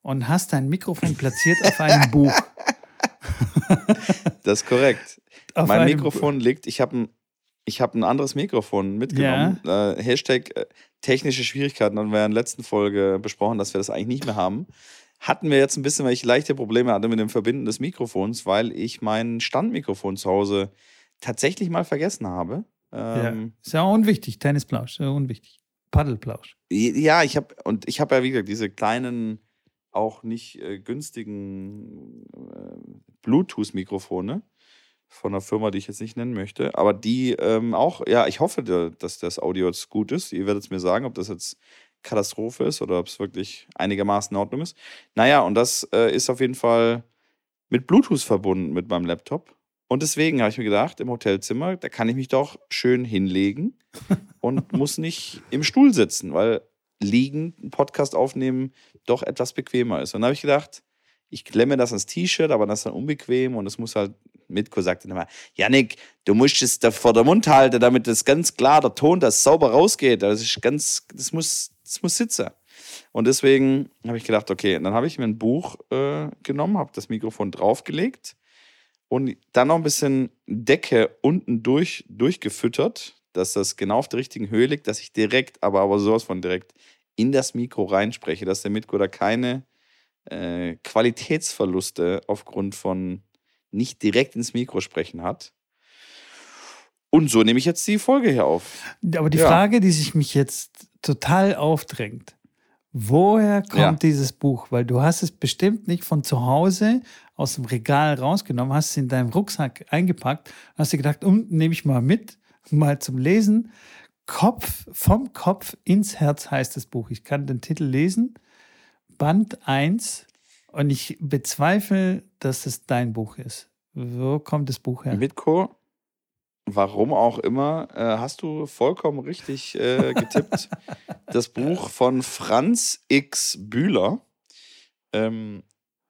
und hast dein Mikrofon platziert auf einem Buch. das ist korrekt. *laughs* Auf mein Mikrofon liegt, ich habe ein, ich hab ein anderes Mikrofon mitgenommen. Äh, Hashtag äh, technische Schwierigkeiten, haben wir ja in der letzten Folge besprochen, dass wir das eigentlich nicht mehr haben. Hatten wir jetzt ein bisschen, weil ich leichte Probleme hatte mit dem Verbinden des Mikrofons, weil ich mein Standmikrofon zu Hause tatsächlich mal vergessen habe. Ja, Ähm, ist ja unwichtig. Tennisplausch, sehr unwichtig. Paddelplausch. Ja, ich habe und ich habe ja wie gesagt diese kleinen, auch nicht äh, günstigen äh, Bluetooth-Mikrofone von einer Firma, die ich jetzt nicht nennen möchte, aber die ähm, auch, ja, ich hoffe, da- dass das Audio jetzt gut ist. Ihr werdet es mir sagen, ob das jetzt Katastrophe ist oder ob es wirklich einigermaßen in Ordnung ist. Naja, und das äh, ist auf jeden Fall mit Bluetooth verbunden mit meinem Laptop. Und deswegen habe ich mir gedacht, im Hotelzimmer, da kann ich mich doch schön hinlegen *laughs* und muss nicht im Stuhl sitzen, weil liegend einen Podcast aufnehmen doch etwas bequemer ist. Und dann habe ich gedacht, ich klemme das ans T-Shirt, aber das ist dann unbequem und es muss halt, Mitko sagte immer, Janik, du musst es da vor der Mund halten, damit das ganz klar, der Ton, das sauber rausgeht. Das ist ganz, das muss, das muss sitzen. Und deswegen habe ich gedacht, okay, dann habe ich mir ein Buch äh, genommen, habe das Mikrofon draufgelegt und dann noch ein bisschen Decke unten durch, durchgefüttert, dass das genau auf der richtigen Höhe liegt, dass ich direkt, aber, aber sowas von direkt in das Mikro reinspreche, dass der da keine äh, Qualitätsverluste aufgrund von nicht direkt ins Mikro sprechen hat. Und so nehme ich jetzt die Folge hier auf. Aber die Ja. Frage, die sich mich jetzt total aufdrängt, woher kommt Ja. dieses Buch? Weil du hast es bestimmt nicht von zu Hause aus dem Regal rausgenommen, hast es in deinem Rucksack eingepackt, hast dir gedacht, um, nehme ich mal mit, mal zum Lesen. Kopf, vom Kopf ins Herz heißt das Buch. Ich kann den Titel lesen. Band 1. Und ich bezweifle, dass es dein Buch ist. Wo kommt das Buch her? Mitko, warum auch immer, äh, hast du vollkommen richtig äh, getippt. *laughs* das Buch von Franz X. Bühler ähm,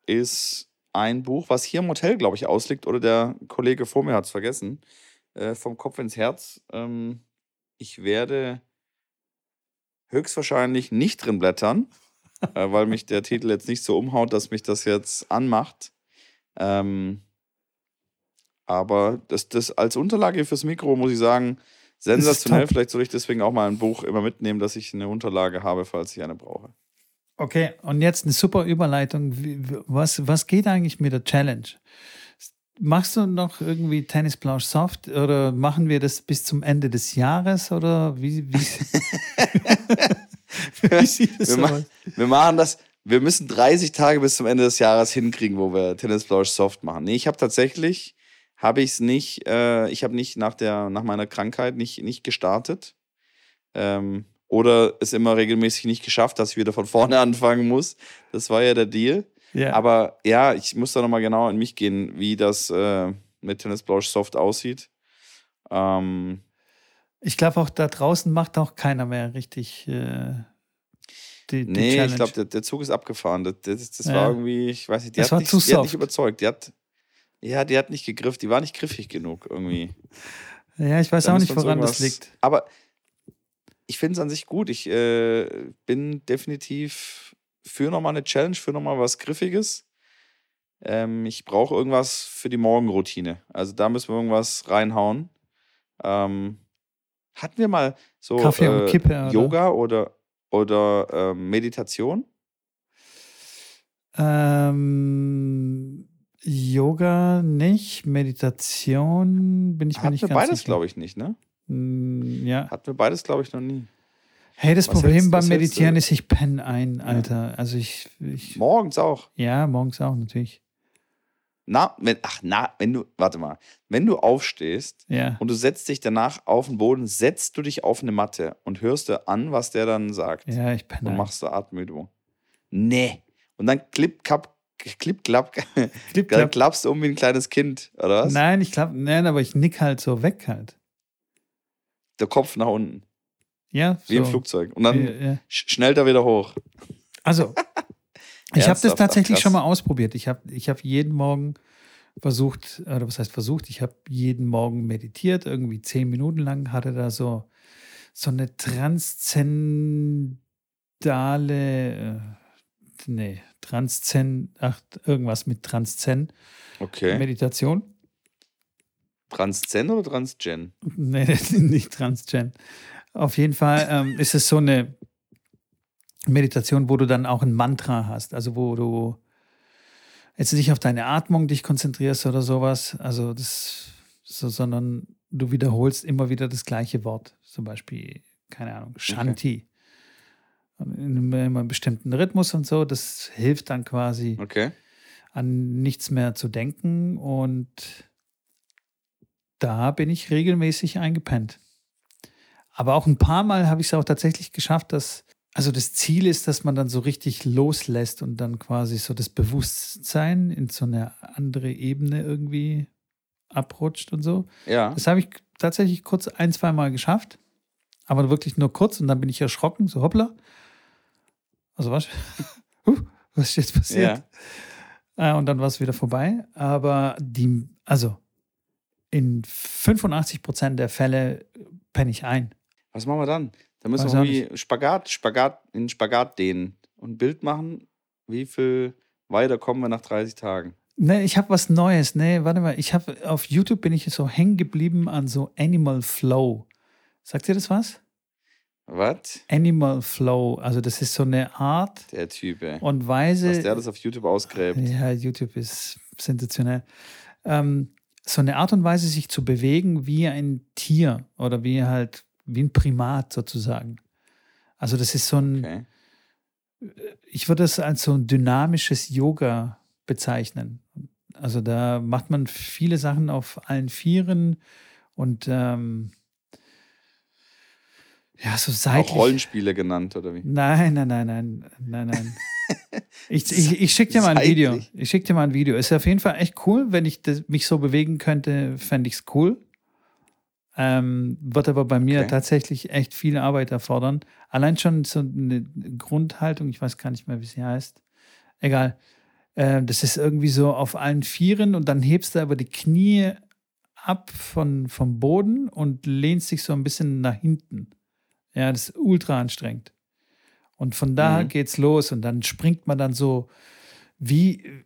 ist ein Buch, was hier im Hotel, glaube ich, ausliegt, oder der Kollege vor mir hat es vergessen. Äh, vom Kopf ins Herz. Ähm, ich werde höchstwahrscheinlich nicht drin blättern, *laughs* äh, weil mich der Titel jetzt nicht so umhaut, dass mich das jetzt anmacht. Ähm, Aber das, das als Unterlage fürs Mikro muss ich sagen, sensationell. Vielleicht soll ich deswegen auch mal ein Buch immer mitnehmen, dass ich eine Unterlage habe, falls ich eine brauche. Okay, und jetzt eine super Überleitung. Was, was geht eigentlich mit der Challenge? Machst du noch irgendwie Tennisplausch Soft oder machen wir das bis zum Ende des Jahres oder wie, wie, *laughs* wie sieht das wir, aus? wir machen das, wir müssen 30 Tage bis zum Ende des Jahres hinkriegen, wo wir Tennisplausch Soft machen. Nee, ich habe tatsächlich, habe ich es nicht, äh, ich habe nicht nach, der, nach meiner Krankheit nicht, nicht gestartet. Ähm, oder es immer regelmäßig nicht geschafft, dass ich wieder von vorne *laughs* anfangen muss. Das war ja der Deal. Yeah. Aber ja, ich muss da nochmal genau in mich gehen, wie das äh, mit Tennis Blanche Soft aussieht. Ähm, ich glaube auch da draußen macht auch keiner mehr richtig. Äh, die, die nee, Challenge. ich glaube, der, der, Zug ist abgefahren. Das, das, das ja. war irgendwie, ich weiß nicht, die, das hat, nicht, zu die hat nicht überzeugt. Die hat, ja, die hat nicht gegriffen, die war nicht griffig genug irgendwie. Ja, ich weiß da auch nicht, woran das liegt. Aber ich finde es an sich gut. Ich äh, bin definitiv für nochmal eine Challenge, für nochmal was Griffiges. Ähm, ich brauche irgendwas für die Morgenroutine. Also da müssen wir irgendwas reinhauen. Ähm, hatten wir mal so Kaffee äh, und Kippe, oder? Yoga oder, oder äh, Meditation? Ähm, Yoga nicht, Meditation bin ich Hatten mir nicht wir ganz beides, glaube ich, nicht, ne? Mm, ja. Hatten wir beides, glaube ich, noch nie. Hey, das was Problem beim Meditieren ist, ich penne ein, Alter. Ja. Also ich, ich. Morgens auch. Ja, morgens auch, natürlich. Na, wenn, ach, na, wenn du, warte mal, wenn du aufstehst ja. und du setzt dich danach auf den Boden, setzt du dich auf eine Matte und hörst dir an, was der dann sagt. Ja, ich penne. Und machst du Atemübung. Nee. Und dann klipp, klapp, klipp, klapp, *laughs* klipp, klapp. klappst du um wie ein kleines Kind, oder was? Nein, ich klapp, nein, aber ich nick halt so weg halt. Der Kopf nach unten. Ja. Wie so. im Flugzeug. Und dann ja, ja. schnellt er wieder hoch. Also, *laughs* ich habe das tatsächlich schon mal ausprobiert. Ich habe ich hab jeden Morgen versucht, oder was heißt versucht, ich habe jeden Morgen meditiert, irgendwie zehn Minuten lang, hatte da so, so eine transzendale, äh, nee, Transzen, ach, irgendwas mit Transzen. Okay. Meditation. Transzen oder Transgen? *laughs* Nee, nicht Transgen. Auf jeden Fall ähm, ist es so eine Meditation, wo du dann auch ein Mantra hast, also wo du jetzt nicht auf deine Atmung dich konzentrierst oder sowas, also das, so, sondern du wiederholst immer wieder das gleiche Wort, zum Beispiel, keine Ahnung, Shanti. Okay. In einem bestimmten Rhythmus und so, das hilft dann quasi okay. an nichts mehr zu denken und da bin ich regelmäßig eingepennt. Aber auch ein paar Mal habe ich es auch tatsächlich geschafft, dass, also das Ziel ist, dass man dann so richtig loslässt und dann quasi so das Bewusstsein in so eine andere Ebene irgendwie abrutscht und so. Ja. Das habe ich tatsächlich kurz ein, zwei Mal geschafft. Aber wirklich nur kurz und dann bin ich erschrocken, so hoppla. Also was? *laughs* was ist jetzt passiert? Ja. Äh, und dann war es wieder vorbei. Aber die, also in 85 Prozent der Fälle penne ich ein. Was machen wir dann? Da müssen Weiß wir irgendwie Spagat, Spagat, in Spagat dehnen und ein Bild machen. Wie viel weiter kommen wir nach 30 Tagen? Ne, ich habe was Neues. Ne, warte mal. Ich habe auf YouTube bin ich so hängen geblieben an so Animal Flow. Sagt ihr das was? Was? Animal Flow. Also das ist so eine Art der Typ, ey. und Weise. Was der das auf YouTube ausgräbt. Ja, YouTube ist sensationell. Ähm, so eine Art und Weise, sich zu bewegen wie ein Tier oder wie halt wie ein Primat sozusagen. Also das ist so ein, okay. ich würde das als so ein dynamisches Yoga bezeichnen. Also da macht man viele Sachen auf allen Vieren und ähm, ja, so seitlich. Auch Rollenspiele genannt, oder wie? Nein, nein, nein, nein, nein, nein. *laughs* ich ich, ich schicke dir mal ein Video. Ich schicke dir mal ein Video. Ist auf jeden Fall echt cool. Wenn ich das, mich so bewegen könnte, fände ich es cool. Ähm, wird aber bei mir okay. tatsächlich echt viel Arbeit erfordern. Allein schon so eine Grundhaltung, ich weiß gar nicht mehr, wie sie heißt. Egal. Äh, das ist irgendwie so auf allen Vieren und dann hebst du aber die Knie ab von, vom Boden und lehnst dich so ein bisschen nach hinten. Ja, das ist ultra anstrengend. Und von da mhm. geht's los und dann springt man dann so wie,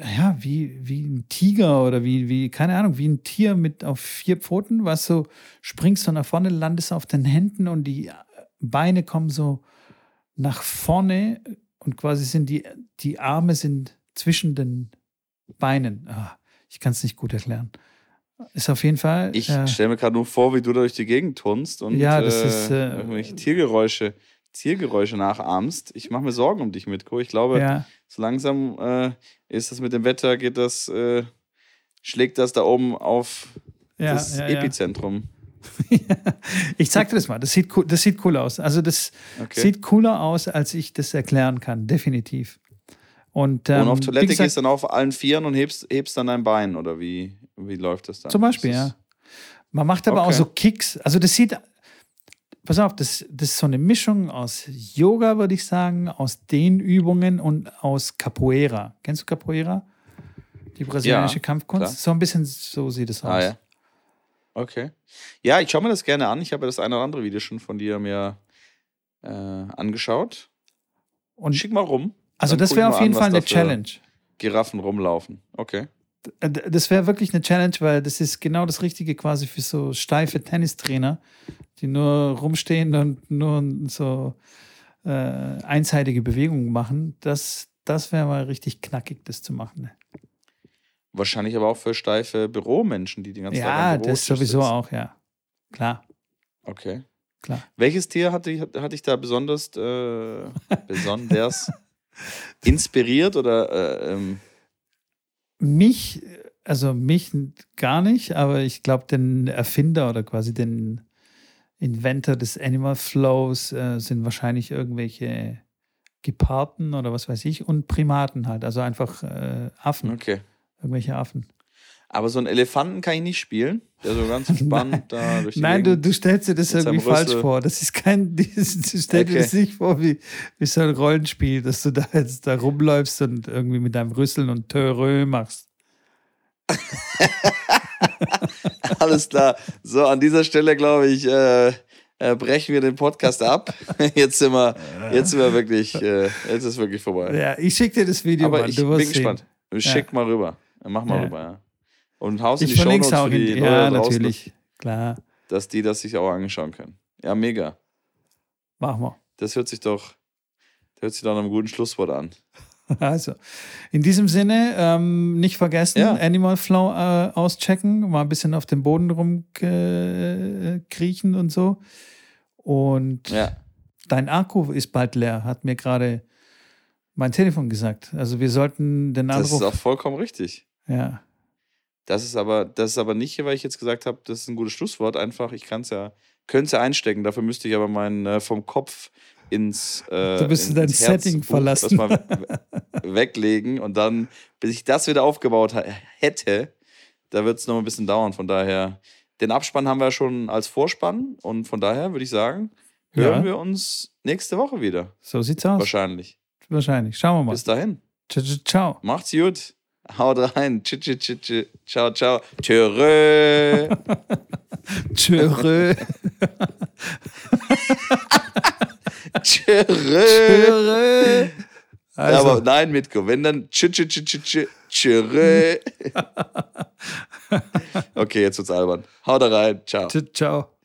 ja, wie, wie ein Tiger oder wie, wie, keine Ahnung, wie ein Tier mit auf vier Pfoten, was so springst du nach vorne, landest auf den Händen und die Beine kommen so nach vorne und quasi sind die, die Arme sind zwischen den Beinen. Ah, ich kann es nicht gut erklären. Ist auf jeden Fall. Ich äh, stelle mir gerade nur vor, wie du da durch die Gegend turnst und Ja, das äh, ist, äh, irgendwelche Tiergeräusche, Tiergeräusche nachahmst. Ich mache mir Sorgen um dich, Mitko. Ich glaube, ja, so langsam äh, ist das mit dem Wetter, geht das, äh, schlägt das da oben auf ja, das ja. Epizentrum. *laughs* ich zeig dir das mal. Das sieht, cool, das sieht cool aus. Also, das Okay. sieht cooler aus, als ich das erklären kann. Definitiv. Und, ähm, und auf wie Toilette gesagt, gehst du dann auf allen Vieren und hebst, hebst dann dein Bein oder wie, wie läuft das dann? Zum Beispiel, ja. Man macht aber auch Okay. so Kicks. Also das sieht, pass auf, das, das ist so eine Mischung aus Yoga, würde ich sagen, aus Dehnübungen und aus Capoeira. Kennst du Capoeira? Die brasilianische Ja, Kampfkunst. klar. So ein bisschen so sieht es aus. Ah, ja. Okay. Ja, ich schaue mir das gerne an. Ich habe das eine oder andere Video schon von dir mir äh, angeschaut. Und Schick mal rum. also das wäre auf jeden an, Fall eine Challenge. Giraffen rumlaufen. Okay. Äh, Das wäre wirklich eine Challenge, weil das ist genau das Richtige quasi für so steife Tennistrainer, die nur rumstehen und nur so äh, einseitige Bewegungen machen. Das, das wäre mal richtig knackig, das zu machen. ne? Wahrscheinlich aber auch für steife Büromenschen, die den ganzen Tag Ja, am das Bürotisch sowieso sitzen. auch, ja. Klar, Okay. klar. Welches Tier hat dich, hat, hat dich da besonders, äh, *laughs* besonders inspiriert oder äh, ähm, Mich, also mich gar nicht, aber ich glaube, den Erfinder oder quasi den Inventor des Animal Flows äh, sind wahrscheinlich irgendwelche Geparden oder was weiß ich und Primaten halt, also einfach äh, Affen, okay. irgendwelche Affen. Aber so einen Elefanten kann ich nicht spielen, der so ganz *laughs* entspannt da durch die Nein, du, Gegend. du stellst dir das mit seinem irgendwie falsch Rüssel. vor. Das ist kein, *laughs* du stellst dir das nicht vor wie, wie so ein Rollenspiel, dass du da jetzt da rumläufst und irgendwie mit deinem Rüssel und Törö machst. *laughs* Alles klar. So, an dieser Stelle, glaube ich, äh, äh, brechen wir den Podcast ab. Jetzt sind wir, jetzt sind wir wirklich, äh, jetzt ist wirklich vorbei. Ja, ich schicke dir das Video, Aber Mann. ich bin gespannt. Schick mal rüber. Mach mal Ja. rüber, ja. Und haust in Ich die Shownotes es auch für die. Leute Ja, draußen, natürlich. Klar, dass die das sich auch anschauen können. Ja, mega. machen wir. Das hört sich doch, das hört sich doch nach einem guten Schlusswort an. *laughs* Also, in diesem Sinne, ähm, nicht vergessen, Ja. Animal Flow äh, auschecken, mal ein bisschen auf dem Boden rumkriechen und so. Und Ja. dein Akku ist bald leer, hat mir gerade mein Telefon gesagt. Also wir sollten den Das ist Anruf. auch vollkommen richtig. ja, Das ist aber, das ist aber nicht, weil ich jetzt gesagt habe, das ist ein gutes Schlusswort. Einfach, ich kann es ja, könnte es ja einstecken. Dafür müsste ich aber meinen äh, vom Kopf ins, äh, Du müsstest ins dein Setting verlassen. we- weglegen und dann, bis ich das wieder aufgebaut hätte, da wird es noch ein bisschen dauern. Von daher, den Abspann haben wir schon als Vorspann und von daher würde ich sagen, hören Ja. wir uns nächste Woche wieder. so sieht's aus. Wahrscheinlich. Wahrscheinlich. Schauen wir mal. Bis dahin. Ciao. Macht's gut. Haut rein. Tsch, tsch, tsch, tsch. Ciao, ciao. Tschö. *laughs* Tschö. *laughs* Tschö. Tschö. Ja, Also, aber nein, Mitko, wenn dann tsch, tsch, tsch, tsch, tsch, tschö. *laughs* Okay, jetzt wird's albern. Haut rein. Ciao. ciao, ciao.